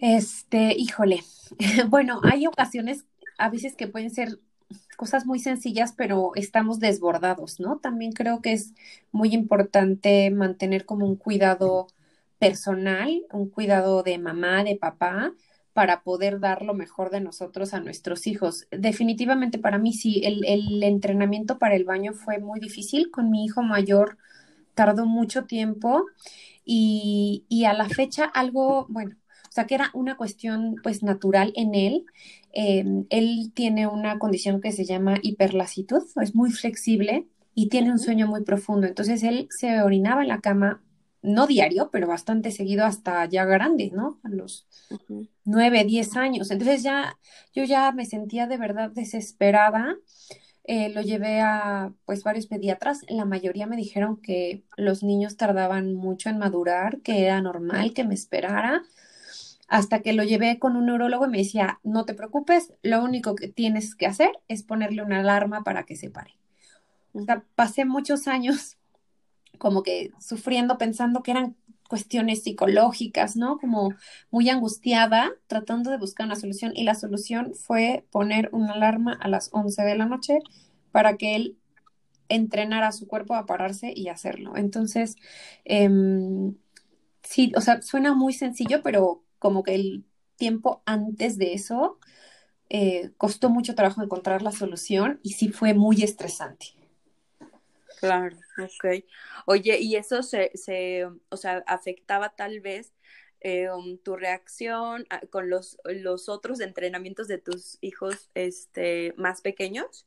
Este, híjole, [LAUGHS] bueno, hay ocasiones a veces que pueden ser cosas muy sencillas, pero estamos desbordados, ¿no? También creo que es muy importante mantener como un cuidado personal, un cuidado de mamá, de papá, para poder dar lo mejor de nosotros a nuestros hijos. Definitivamente para mí sí, el, el entrenamiento para el baño fue muy difícil. Con mi hijo mayor tardó mucho tiempo y, y a la fecha algo, bueno, o sea que era una cuestión pues natural en él. Em, él tiene una condición que se llama hiperlasitud, es muy flexible y tiene un sueño muy profundo. Entonces él se orinaba en la cama no diario, pero bastante seguido hasta ya grande, ¿no? A los nueve, diez años. Entonces ya, yo ya me sentía de verdad desesperada. Eh, lo llevé a pues varios pediatras. La mayoría me dijeron que los niños tardaban mucho en madurar, que era normal que me esperara. Hasta que lo llevé con un neurólogo y me decía, no te preocupes, lo único que tienes que hacer es ponerle una alarma para que se pare. O sea, pasé muchos años como que sufriendo, pensando que eran cuestiones psicológicas, ¿no? Como muy angustiada, tratando de buscar una solución. Y la solución fue poner una alarma a las 11 de la noche para que él entrenara a su cuerpo a pararse y hacerlo. Entonces, em, sí, o sea, suena muy sencillo, pero como que el tiempo antes de eso eh, costó mucho trabajo encontrar la solución y sí fue muy estresante. Claro, ok. Oye, ¿y eso se, se o sea, afectaba tal vez eh, um, tu reacción con los, los otros entrenamientos de tus hijos este, más pequeños?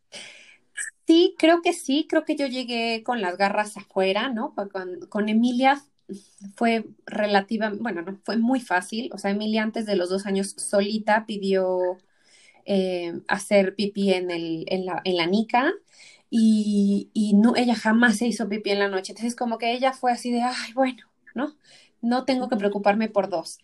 Sí, creo que sí, creo que yo llegué con las garras afuera, ¿no? Con, con Emilia fue relativa, bueno, no, fue muy fácil, o sea, Emilia antes de los dos años solita pidió eh, hacer pipí en, el, en, la, en la nica y, y no, ella jamás se hizo pipí en la noche. Entonces, como que ella fue así de, ay, bueno, ¿no? No tengo que preocuparme por dos.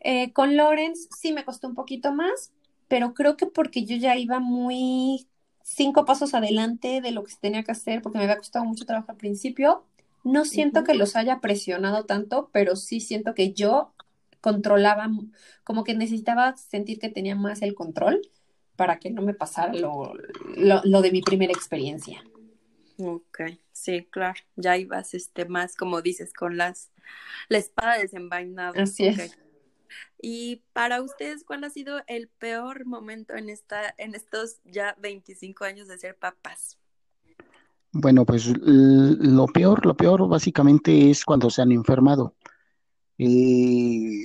Eh, con Lawrence sí me costó un poquito más, pero creo que porque yo ya iba muy cinco pasos adelante de lo que se tenía que hacer, porque me había costado mucho trabajo al principio. No siento que los haya presionado tanto, pero sí siento que yo controlaba, como que necesitaba sentir que tenía más el control para que no me pasara lo, lo, de mi primera experiencia. Ok, sí, claro, ya ibas este más, como dices, con las la espada desenvainada. Así es. Y para ustedes, ¿cuál ha sido el peor momento en esta, en estos ya 25 años de ser papás? Bueno, pues lo peor, lo peor básicamente es cuando se han enfermado. Eh,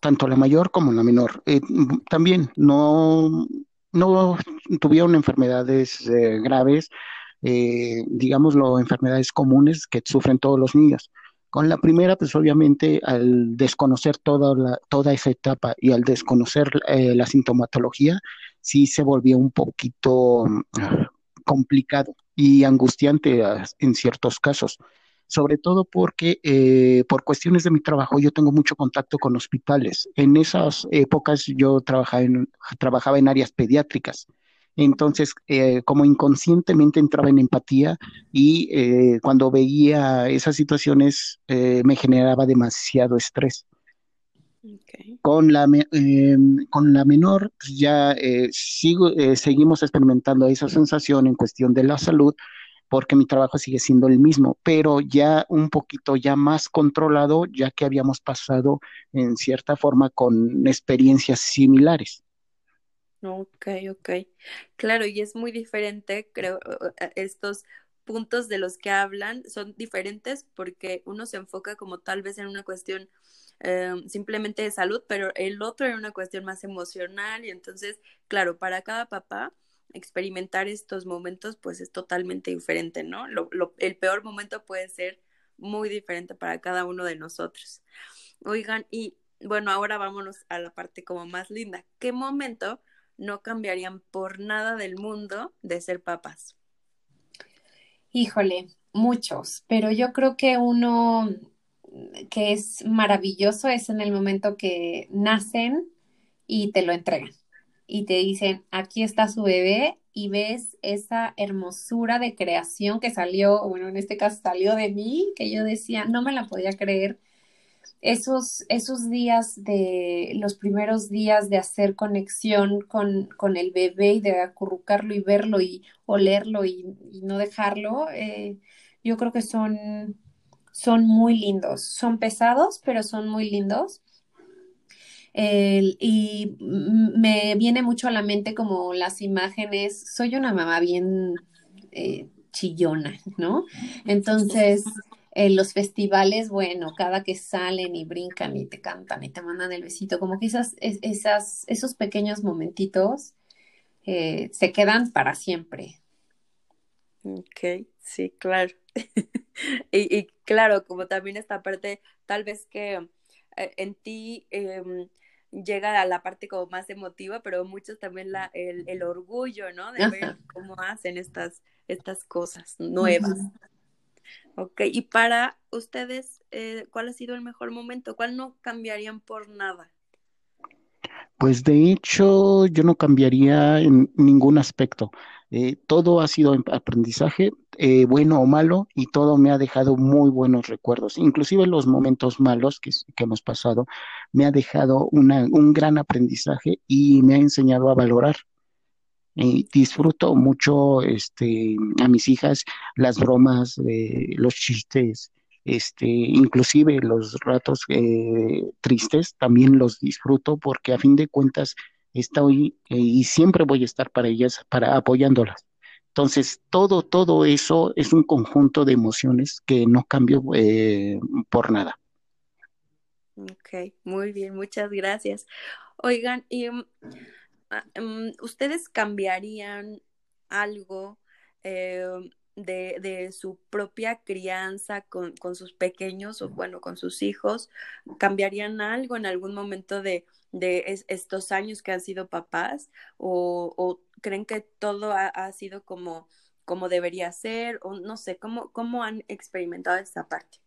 tanto la mayor como la menor. Eh, también no, no tuvieron enfermedades eh, graves, eh, digámoslo, enfermedades comunes que sufren todos los niños. Con la primera, pues obviamente al desconocer toda, la, toda esa etapa y al desconocer la sintomatología, sí se volvió un poquito ah, complicado y angustiante ah, en ciertos casos sobre todo porque eh, por cuestiones de mi trabajo yo tengo mucho contacto con hospitales. En esas épocas yo trabajaba en, trabajaba en áreas pediátricas. Entonces, eh, como inconscientemente entraba en empatía y eh, cuando veía esas situaciones me generaba demasiado estrés. Con, la, con la menor pues ya sigo, seguimos experimentando esa sensación en cuestión de la salud, porque mi trabajo sigue siendo el mismo, pero ya un poquito ya más controlado, ya que habíamos pasado en cierta forma con experiencias similares. Ok, ok. Claro, y es muy diferente, creo, estos puntos de los que hablan son diferentes porque uno se enfoca como tal vez en una cuestión eh, simplemente de salud, pero el otro en una cuestión más emocional y entonces, claro, para cada papá experimentar estos momentos pues es totalmente diferente, ¿no? el peor momento puede ser muy diferente para cada uno de nosotros. Oigan, y bueno, ahora vámonos a la parte como más linda. ¿Qué momento no cambiarían por nada del mundo de ser papás? Híjole, muchos, pero yo creo que uno que es maravilloso es en el momento que nacen y te lo entregan y te dicen, aquí está su bebé y ves esa hermosura de creación que salió, bueno, en este caso salió de mí, que yo decía, no me la podía creer. Esos, esos días de, los primeros días de hacer conexión con, con el bebé y de acurrucarlo y verlo y olerlo y, no dejarlo, eh, yo creo que son, son muy lindos. Son pesados, pero son muy lindos y me viene mucho a la mente como las imágenes, soy una mamá bien eh, chillona, ¿no? Entonces, en los festivales, bueno, cada que salen y brincan y te cantan y te mandan el besito, como que esas, esos pequeños momentitos eh, se quedan para siempre. Ok, sí, claro. [LAUGHS] Y, claro, como también esta parte, tal vez que eh, en ti em, llega a la parte como más emotiva, pero muchos también la, el, orgullo, ¿no? De ver cómo hacen estas, estas cosas nuevas. Ok, y para ustedes, eh, ¿cuál ha sido el mejor momento? ¿Cuál no cambiarían por nada? Pues de hecho, yo no cambiaría en ningún aspecto. Eh, todo ha sido aprendizaje, eh, bueno o malo, y todo me ha dejado muy buenos recuerdos. Inclusive los momentos malos que, hemos pasado, me ha dejado un gran aprendizaje y me ha enseñado a valorar. disfruto mucho este, a mis hijas las bromas, los chistes, este, inclusive los ratos eh, tristes también los disfruto porque a fin de cuentas estoy eh, y siempre voy a estar para ellas, para apoyándolas. Entonces, todo, todo eso es un conjunto de emociones que no cambio eh, por nada. Ok, muy bien, muchas gracias. Oigan, y, mm, ¿ustedes cambiarían algo eh, de, de, su propia crianza con, con, sus pequeños o bueno, con sus hijos? ¿Cambiarían algo en algún momento de, de estos años que han sido papás o, creen que todo ha, sido como, como debería ser o no sé, ¿cómo, cómo han experimentado esta parte?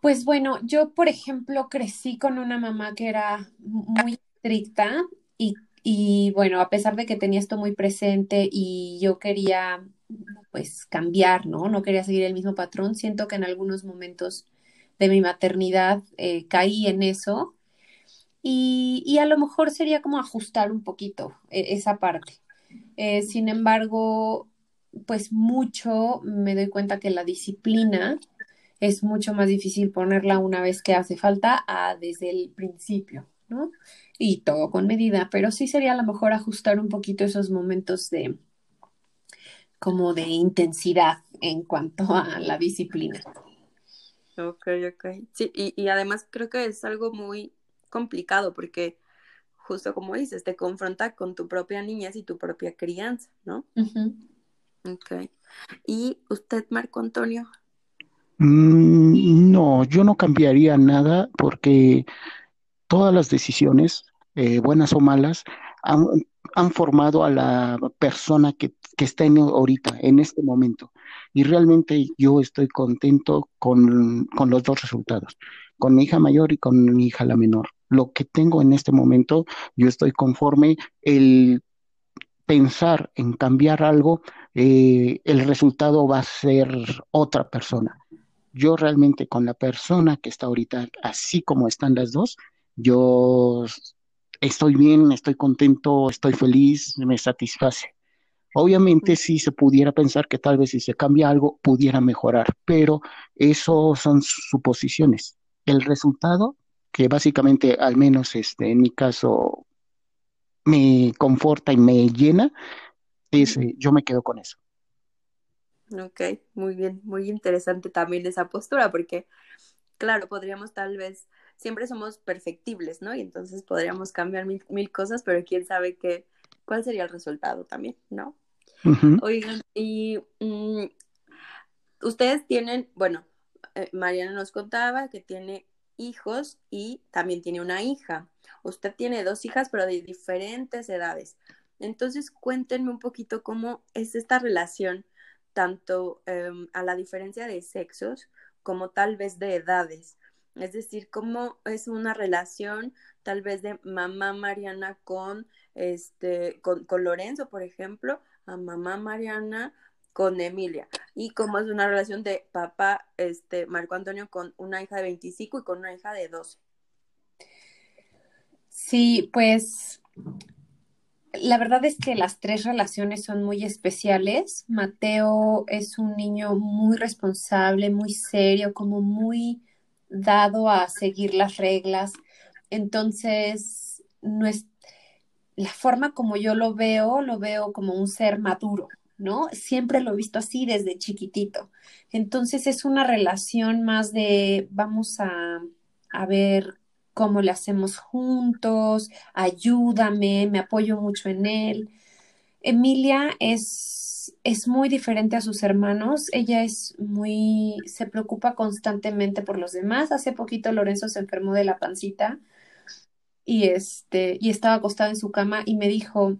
Pues bueno, yo por ejemplo crecí con una mamá que era muy estricta y, y bueno, a pesar de que tenía esto muy presente y yo quería pues cambiar, ¿no? No quería seguir el mismo patrón, siento que en algunos momentos de mi maternidad eh, caí en eso y, a lo mejor sería como ajustar un poquito e, esa parte. Eh, sin embargo, pues mucho me doy cuenta que la disciplina es mucho más difícil ponerla una vez que hace falta a desde el principio, ¿no? Y todo con medida, pero sí sería a lo mejor ajustar un poquito esos momentos de como de intensidad en cuanto a la disciplina. Ok, ok. Sí, y, y además creo que es algo muy complicado porque justo como dices, te confronta con tu propia niñez y tu propia crianza, ¿no? Ok. ¿Y usted, Marco Antonio? Mm, no, yo no cambiaría nada porque todas las decisiones, eh, buenas o malas, han, formado a la persona que, que está en, ahorita, en este momento. Y realmente yo estoy contento con, los dos resultados, con mi hija mayor y con mi hija la menor lo que tengo en este momento, yo estoy conforme. El pensar en cambiar algo, eh, el resultado va a ser otra persona. Yo realmente con la persona que está ahorita, así como están las dos, yo estoy bien, estoy contento, estoy feliz, me satisface. Obviamente si se pudiera pensar que tal vez si se cambia algo pudiera mejorar, pero eso son suposiciones. El resultado que básicamente, al menos este, en mi caso, me conforta y me llena, es, yo me quedo con eso. Ok, muy bien, muy interesante también esa postura, porque, claro, podríamos tal vez, siempre somos perfectibles, ¿no? Y entonces podríamos cambiar mil, cosas, pero quién sabe qué, cuál sería el resultado también, ¿no? Oigan, y mm, ustedes tienen, bueno, eh, Mariana nos contaba que tiene hijos y también tiene una hija. Usted tiene dos hijas, pero de diferentes edades. Entonces, cuéntenme un poquito cómo es esta relación, tanto em, a la diferencia de sexos como tal vez de edades. Es decir, cómo es una relación tal vez de mamá Mariana con este con, con Lorenzo, por ejemplo, a mamá Mariana con Emilia y cómo es una relación de papá, este, Marco Antonio con una hija de 25 y con una hija de 12. Sí, pues la verdad es que las tres relaciones son muy especiales. Mateo es un niño muy responsable, muy serio, como muy dado a seguir las reglas. Entonces, no es, la forma como yo lo veo, lo veo como un ser maduro, ¿no? Siempre lo he visto así desde chiquitito. Entonces es una relación más de vamos a, a ver cómo le hacemos juntos, ayúdame, me apoyo mucho en él. Emilia es, es muy diferente a sus hermanos. Ella es muy, se preocupa constantemente por los demás. Hace poquito Lorenzo se enfermó de la pancita y este, y estaba acostada en su cama y me dijo,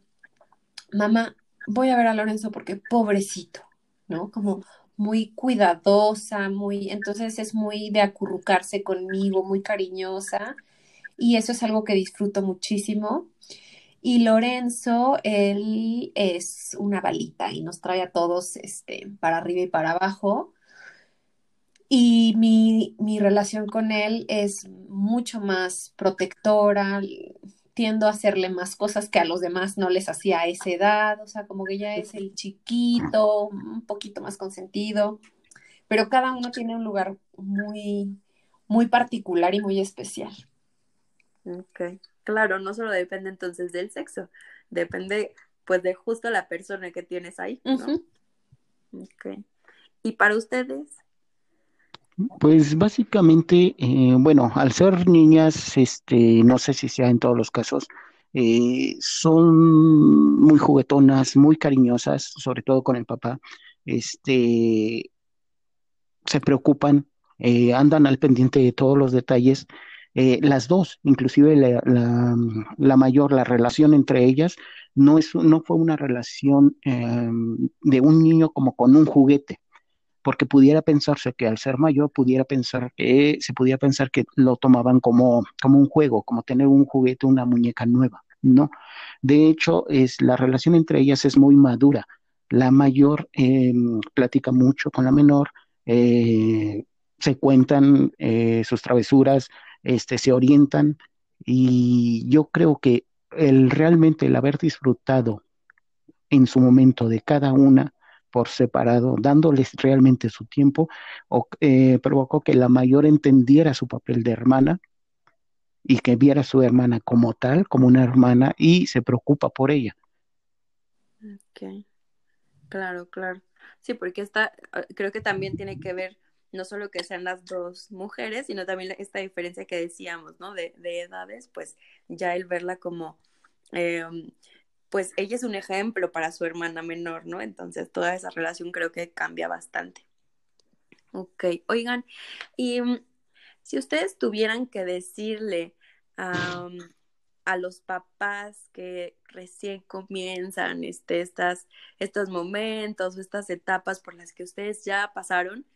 mamá, voy a ver a Lorenzo porque pobrecito, ¿no? Como muy cuidadosa, muy, entonces es muy de acurrucarse conmigo, muy cariñosa y eso es algo que disfruto muchísimo. Y Lorenzo, él es una balita y nos trae a todos este, para arriba y para abajo. Y mi, mi relación con él es mucho más protectora, tiendo a hacerle más cosas que a los demás no les hacía a esa edad, o sea, como que ya es el chiquito, un poquito más consentido, pero cada uno tiene un lugar muy, muy particular y muy especial. Ok, claro, no solo depende entonces del sexo, depende pues de justo la persona que tienes ahí, ¿no? Ok. ¿Y para ustedes? Pues básicamente, eh, bueno, al ser niñas, este, no sé si sea en todos los casos, eh, son muy juguetonas, muy cariñosas, sobre todo con el papá. Este, se preocupan, eh, andan al pendiente de todos los detalles. Las dos, inclusive la, mayor, la relación entre ellas no es, no fue una relación de un niño como con un juguete porque pudiera pensarse que al ser mayor pudiera pensar que se pudiera pensar que lo tomaban como, como un juego, como tener un juguete, una muñeca nueva. No, de hecho, es la relación entre ellas es muy madura. La mayor em, platica mucho con la menor, eh, se cuentan eh, sus travesuras, este, se orientan y yo creo que el realmente el haber disfrutado en su momento de cada una por separado, dándoles realmente su tiempo, o, eh, provocó que la mayor entendiera su papel de hermana y que viera a su hermana como tal, como una hermana, y se preocupa por ella. Ok, claro, claro. Sí, porque esta, ah, creo que también tiene que ver no solo que sean las dos mujeres, sino también esta diferencia que decíamos, ¿no? De, de edades, pues ya el verla como eh, pues ella es un ejemplo para su hermana menor, ¿no? Entonces toda esa relación creo que cambia bastante. Ok, oigan, y mm, si ustedes tuvieran que decirle a los papás que recién comienzan este, estas, estos momentos, estas etapas por las que ustedes ya pasaron,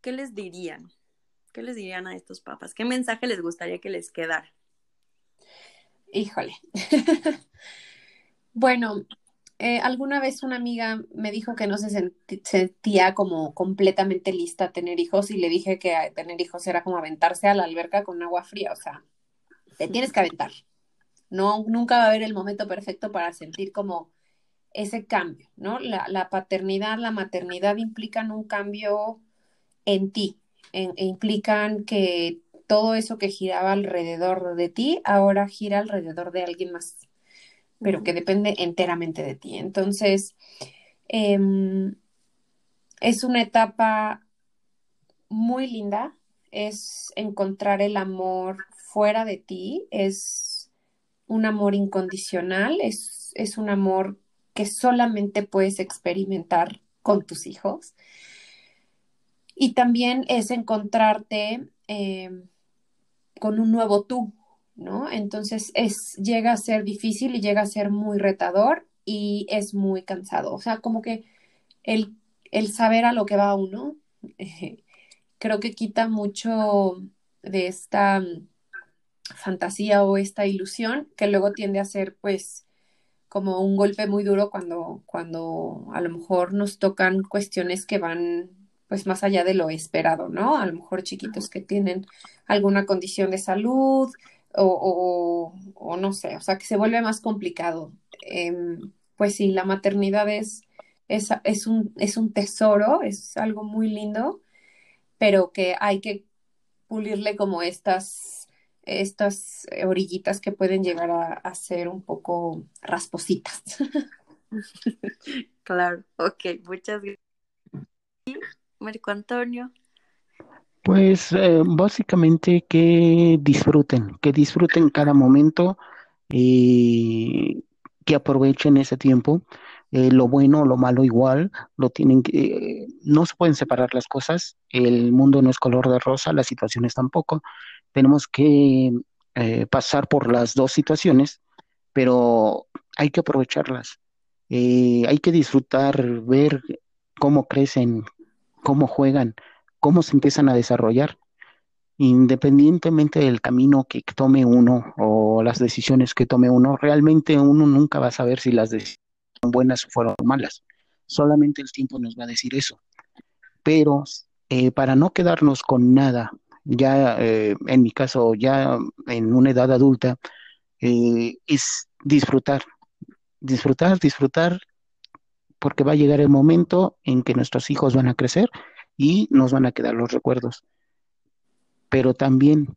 ¿qué les dirían? ¿Qué les dirían a estos papás? ¿Qué mensaje les gustaría que les quedara? Híjole. [LAUGHS] Bueno, eh, alguna vez una amiga me dijo que no se sentía como completamente lista a tener hijos y le dije que tener hijos era como aventarse a la alberca con agua fría, o sea, te tienes que aventar. No, nunca va a haber el momento perfecto para sentir como ese cambio, ¿no? La, la paternidad, la maternidad implican un cambio en ti, e implican que todo eso que giraba alrededor de ti ahora gira alrededor de alguien más pero que depende enteramente de ti. Entonces, em, es una etapa muy linda, es encontrar el amor fuera de ti, es un amor incondicional, es, es un amor que solamente puedes experimentar con tus hijos. Y también es encontrarte em, con un nuevo tú, ¿no? Entonces es, llega a ser difícil y llega a ser muy retador y es muy cansado. O sea, como que el, el saber a lo que va uno, [LAUGHS] creo que quita mucho de esta mm, fantasía o esta ilusión que luego tiende a ser pues como un golpe muy duro cuando, cuando a lo mejor nos tocan cuestiones que van pues más allá de lo esperado, ¿no? A lo mejor chiquitos que tienen alguna condición de salud, o, o, no sé, o sea, que se vuelve más complicado. Em, pues sí, la maternidad es, es, es, un, es un tesoro, es algo muy lindo, pero que hay que pulirle como estas, estas orillitas que pueden llegar a, a ser un poco raspositas. [LAUGHS] claro, ok, muchas gracias. Marco Antonio. Pues eh, básicamente que disfruten, que disfruten cada momento, y que aprovechen ese tiempo, eh, lo bueno, lo malo igual, lo tienen que, no se pueden separar las cosas, el mundo no es color de rosa, las situaciones tampoco, tenemos que eh, pasar por las dos situaciones, pero hay que aprovecharlas, eh, hay que disfrutar, ver cómo crecen, cómo juegan, cómo se empiezan a desarrollar, independientemente del camino que tome uno o las decisiones que tome uno, realmente uno nunca va a saber si las decisiones buenas o fueron malas. Solamente el tiempo nos va a decir eso. Pero eh, para no quedarnos con nada, ya eh, en mi caso, ya en una edad adulta, eh, es disfrutar, disfrutar, disfrutar, porque va a llegar el momento en que nuestros hijos van a crecer y nos van a quedar los recuerdos. Pero también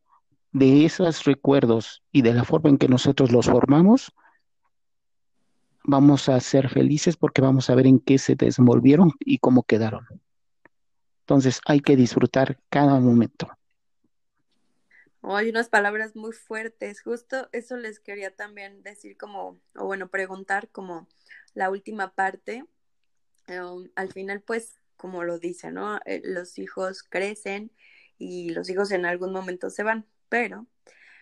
de esos recuerdos y de la forma en que nosotros los formamos, vamos a ser felices porque vamos a ver en qué se desenvolvieron y cómo quedaron. Entonces hay que disfrutar cada momento. Hay unas palabras muy fuertes. Justo eso les quería también decir como, o bueno, preguntar como la última parte. Um, al final, pues, como lo dice, ¿no? Eh, los hijos crecen y los hijos en algún momento se van, pero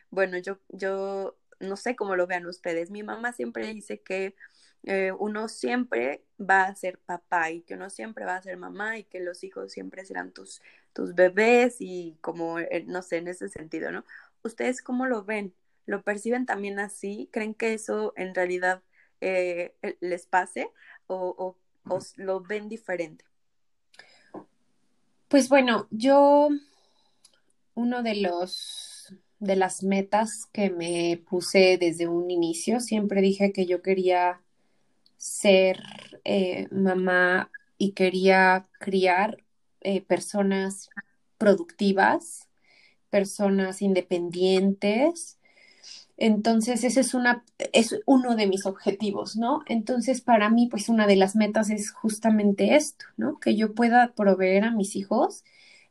bueno, yo, yo no sé cómo lo vean ustedes. Mi mamá siempre dice que eh, uno siempre va a ser papá y que uno siempre va a ser mamá y que los hijos siempre serán tus, tus bebés y como, eh, no sé, en ese sentido, ¿no? ¿Ustedes cómo lo ven? ¿Lo perciben también así? ¿Creen que eso en realidad eh, les pase o, o lo ven diferente? Pues bueno, yo uno de los de las metas que me puse desde un inicio, siempre dije que yo quería ser eh, mamá y quería criar eh, personas productivas, personas independientes. Entonces, ese es, una, es uno de mis objetivos, ¿no? Entonces, para mí, pues una de las metas es justamente esto, ¿no? Que yo pueda proveer a mis hijos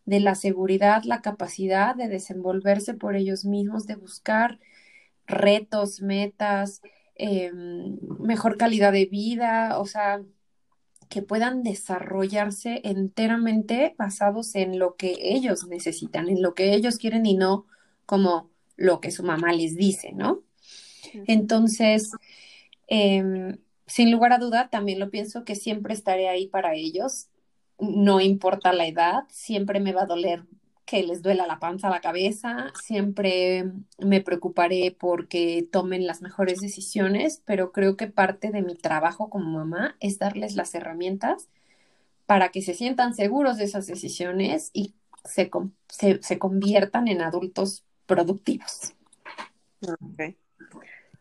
de la seguridad, la capacidad de desenvolverse por ellos mismos, de buscar retos, metas, Em, mejor calidad de vida, o sea, que puedan desarrollarse enteramente basados en lo que ellos necesitan, en lo que ellos quieren y no como lo que su mamá les dice, ¿no? Entonces, em, sin lugar a duda, también lo pienso que siempre estaré ahí para ellos, no importa la edad, siempre me va a doler que les duela la panza, la cabeza, siempre me preocuparé porque tomen las mejores decisiones, pero creo que parte de mi trabajo como mamá es darles las herramientas para que se sientan seguros de esas decisiones y se, se, conviertan en adultos productivos.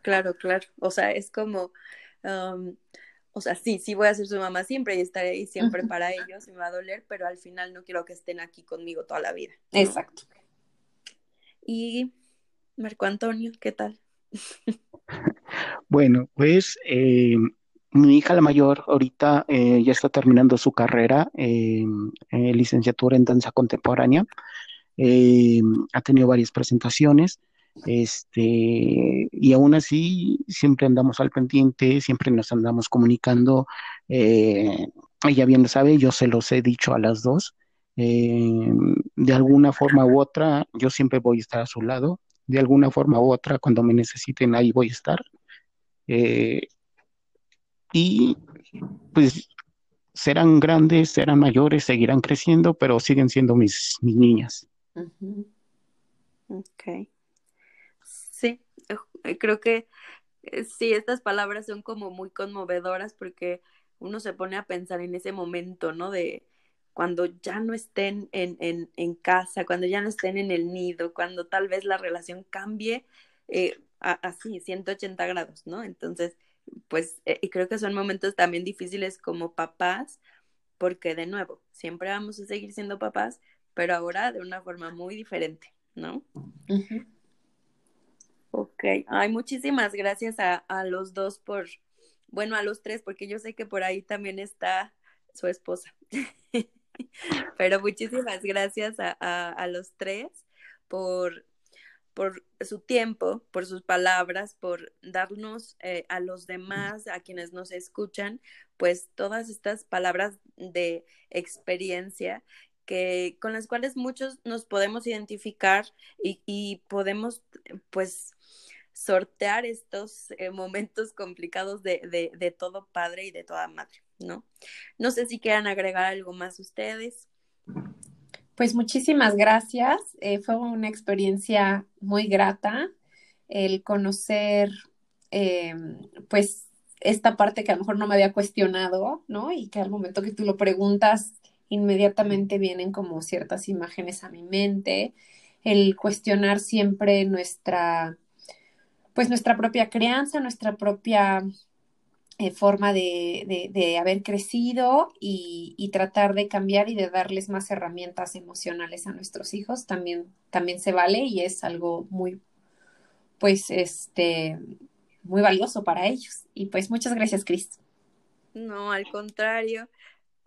Claro, claro. O sea, es como, o sea, sí, sí voy a ser su mamá siempre y estaré ahí siempre para ellos y me va a doler, pero al final no quiero que estén aquí conmigo toda la vida. Exacto. Y Marco Antonio, ¿qué tal? [LAUGHS] bueno, pues eh, mi hija la mayor ahorita eh, ya está terminando su carrera, eh, licenciatura en danza contemporánea. ha tenido varias presentaciones. Este, y aún así, siempre andamos al pendiente, siempre nos andamos comunicando. Eh, ella bien sabe, yo se los he dicho a las dos. Eh, de alguna forma u otra, yo siempre voy a estar a su lado. De alguna forma u otra, cuando me necesiten, ahí voy a estar. Eh, y pues serán grandes, serán mayores, seguirán creciendo, pero siguen siendo mis, mis niñas. Ok. Sí, eh, creo que eh, sí, estas palabras son como muy conmovedoras porque uno se pone a pensar en ese momento, ¿no? De cuando ya no estén en, en, en casa, cuando ya no estén en el nido, cuando tal vez la relación cambie eh, así, 180 grados, ¿no? Entonces, pues, y creo que son momentos también difíciles como papás, porque de nuevo, siempre vamos a seguir siendo papás, pero ahora de una forma muy diferente, ¿no? Ok, ay, muchísimas gracias a, los dos por, bueno, a los tres, porque yo sé que por ahí también está su esposa. [LAUGHS] Pero muchísimas gracias a, a, los tres por, por su tiempo, por sus palabras, por darnos eh, a los demás, a quienes nos escuchan, pues todas estas palabras de experiencia que con las cuales muchos nos podemos identificar y, podemos pues sortear estos eh, momentos complicados de, de, de, todo padre y de toda madre, ¿no? No sé si quieran agregar algo más ustedes. Pues muchísimas gracias. Eh, fue una experiencia muy grata el conocer, eh, pues, esta parte que a lo mejor no me había cuestionado, ¿no? Y que al momento que tú lo preguntas, inmediatamente vienen como ciertas imágenes a mi mente. El cuestionar siempre nuestra pues nuestra propia crianza, nuestra propia eh, forma de, de, haber crecido y, y, tratar de cambiar y de darles más herramientas emocionales a nuestros hijos también, también se vale y es algo muy, pues, este, muy valioso para ellos. Y pues muchas gracias, Cris. No, al contrario.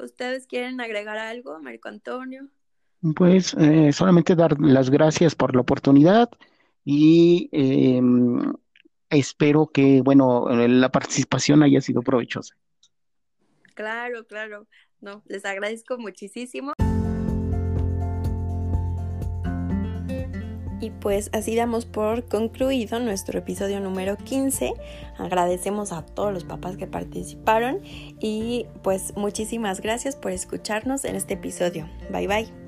¿Ustedes quieren agregar algo, Marco Antonio? Pues eh, solamente dar las gracias por la oportunidad y eh, espero que, bueno, la participación haya sido provechosa. Claro, claro. No, les agradezco muchísimo. Y pues así damos por concluido nuestro episodio número 15. Agradecemos a todos los papás que participaron y pues muchísimas gracias por escucharnos en este episodio. Bye bye.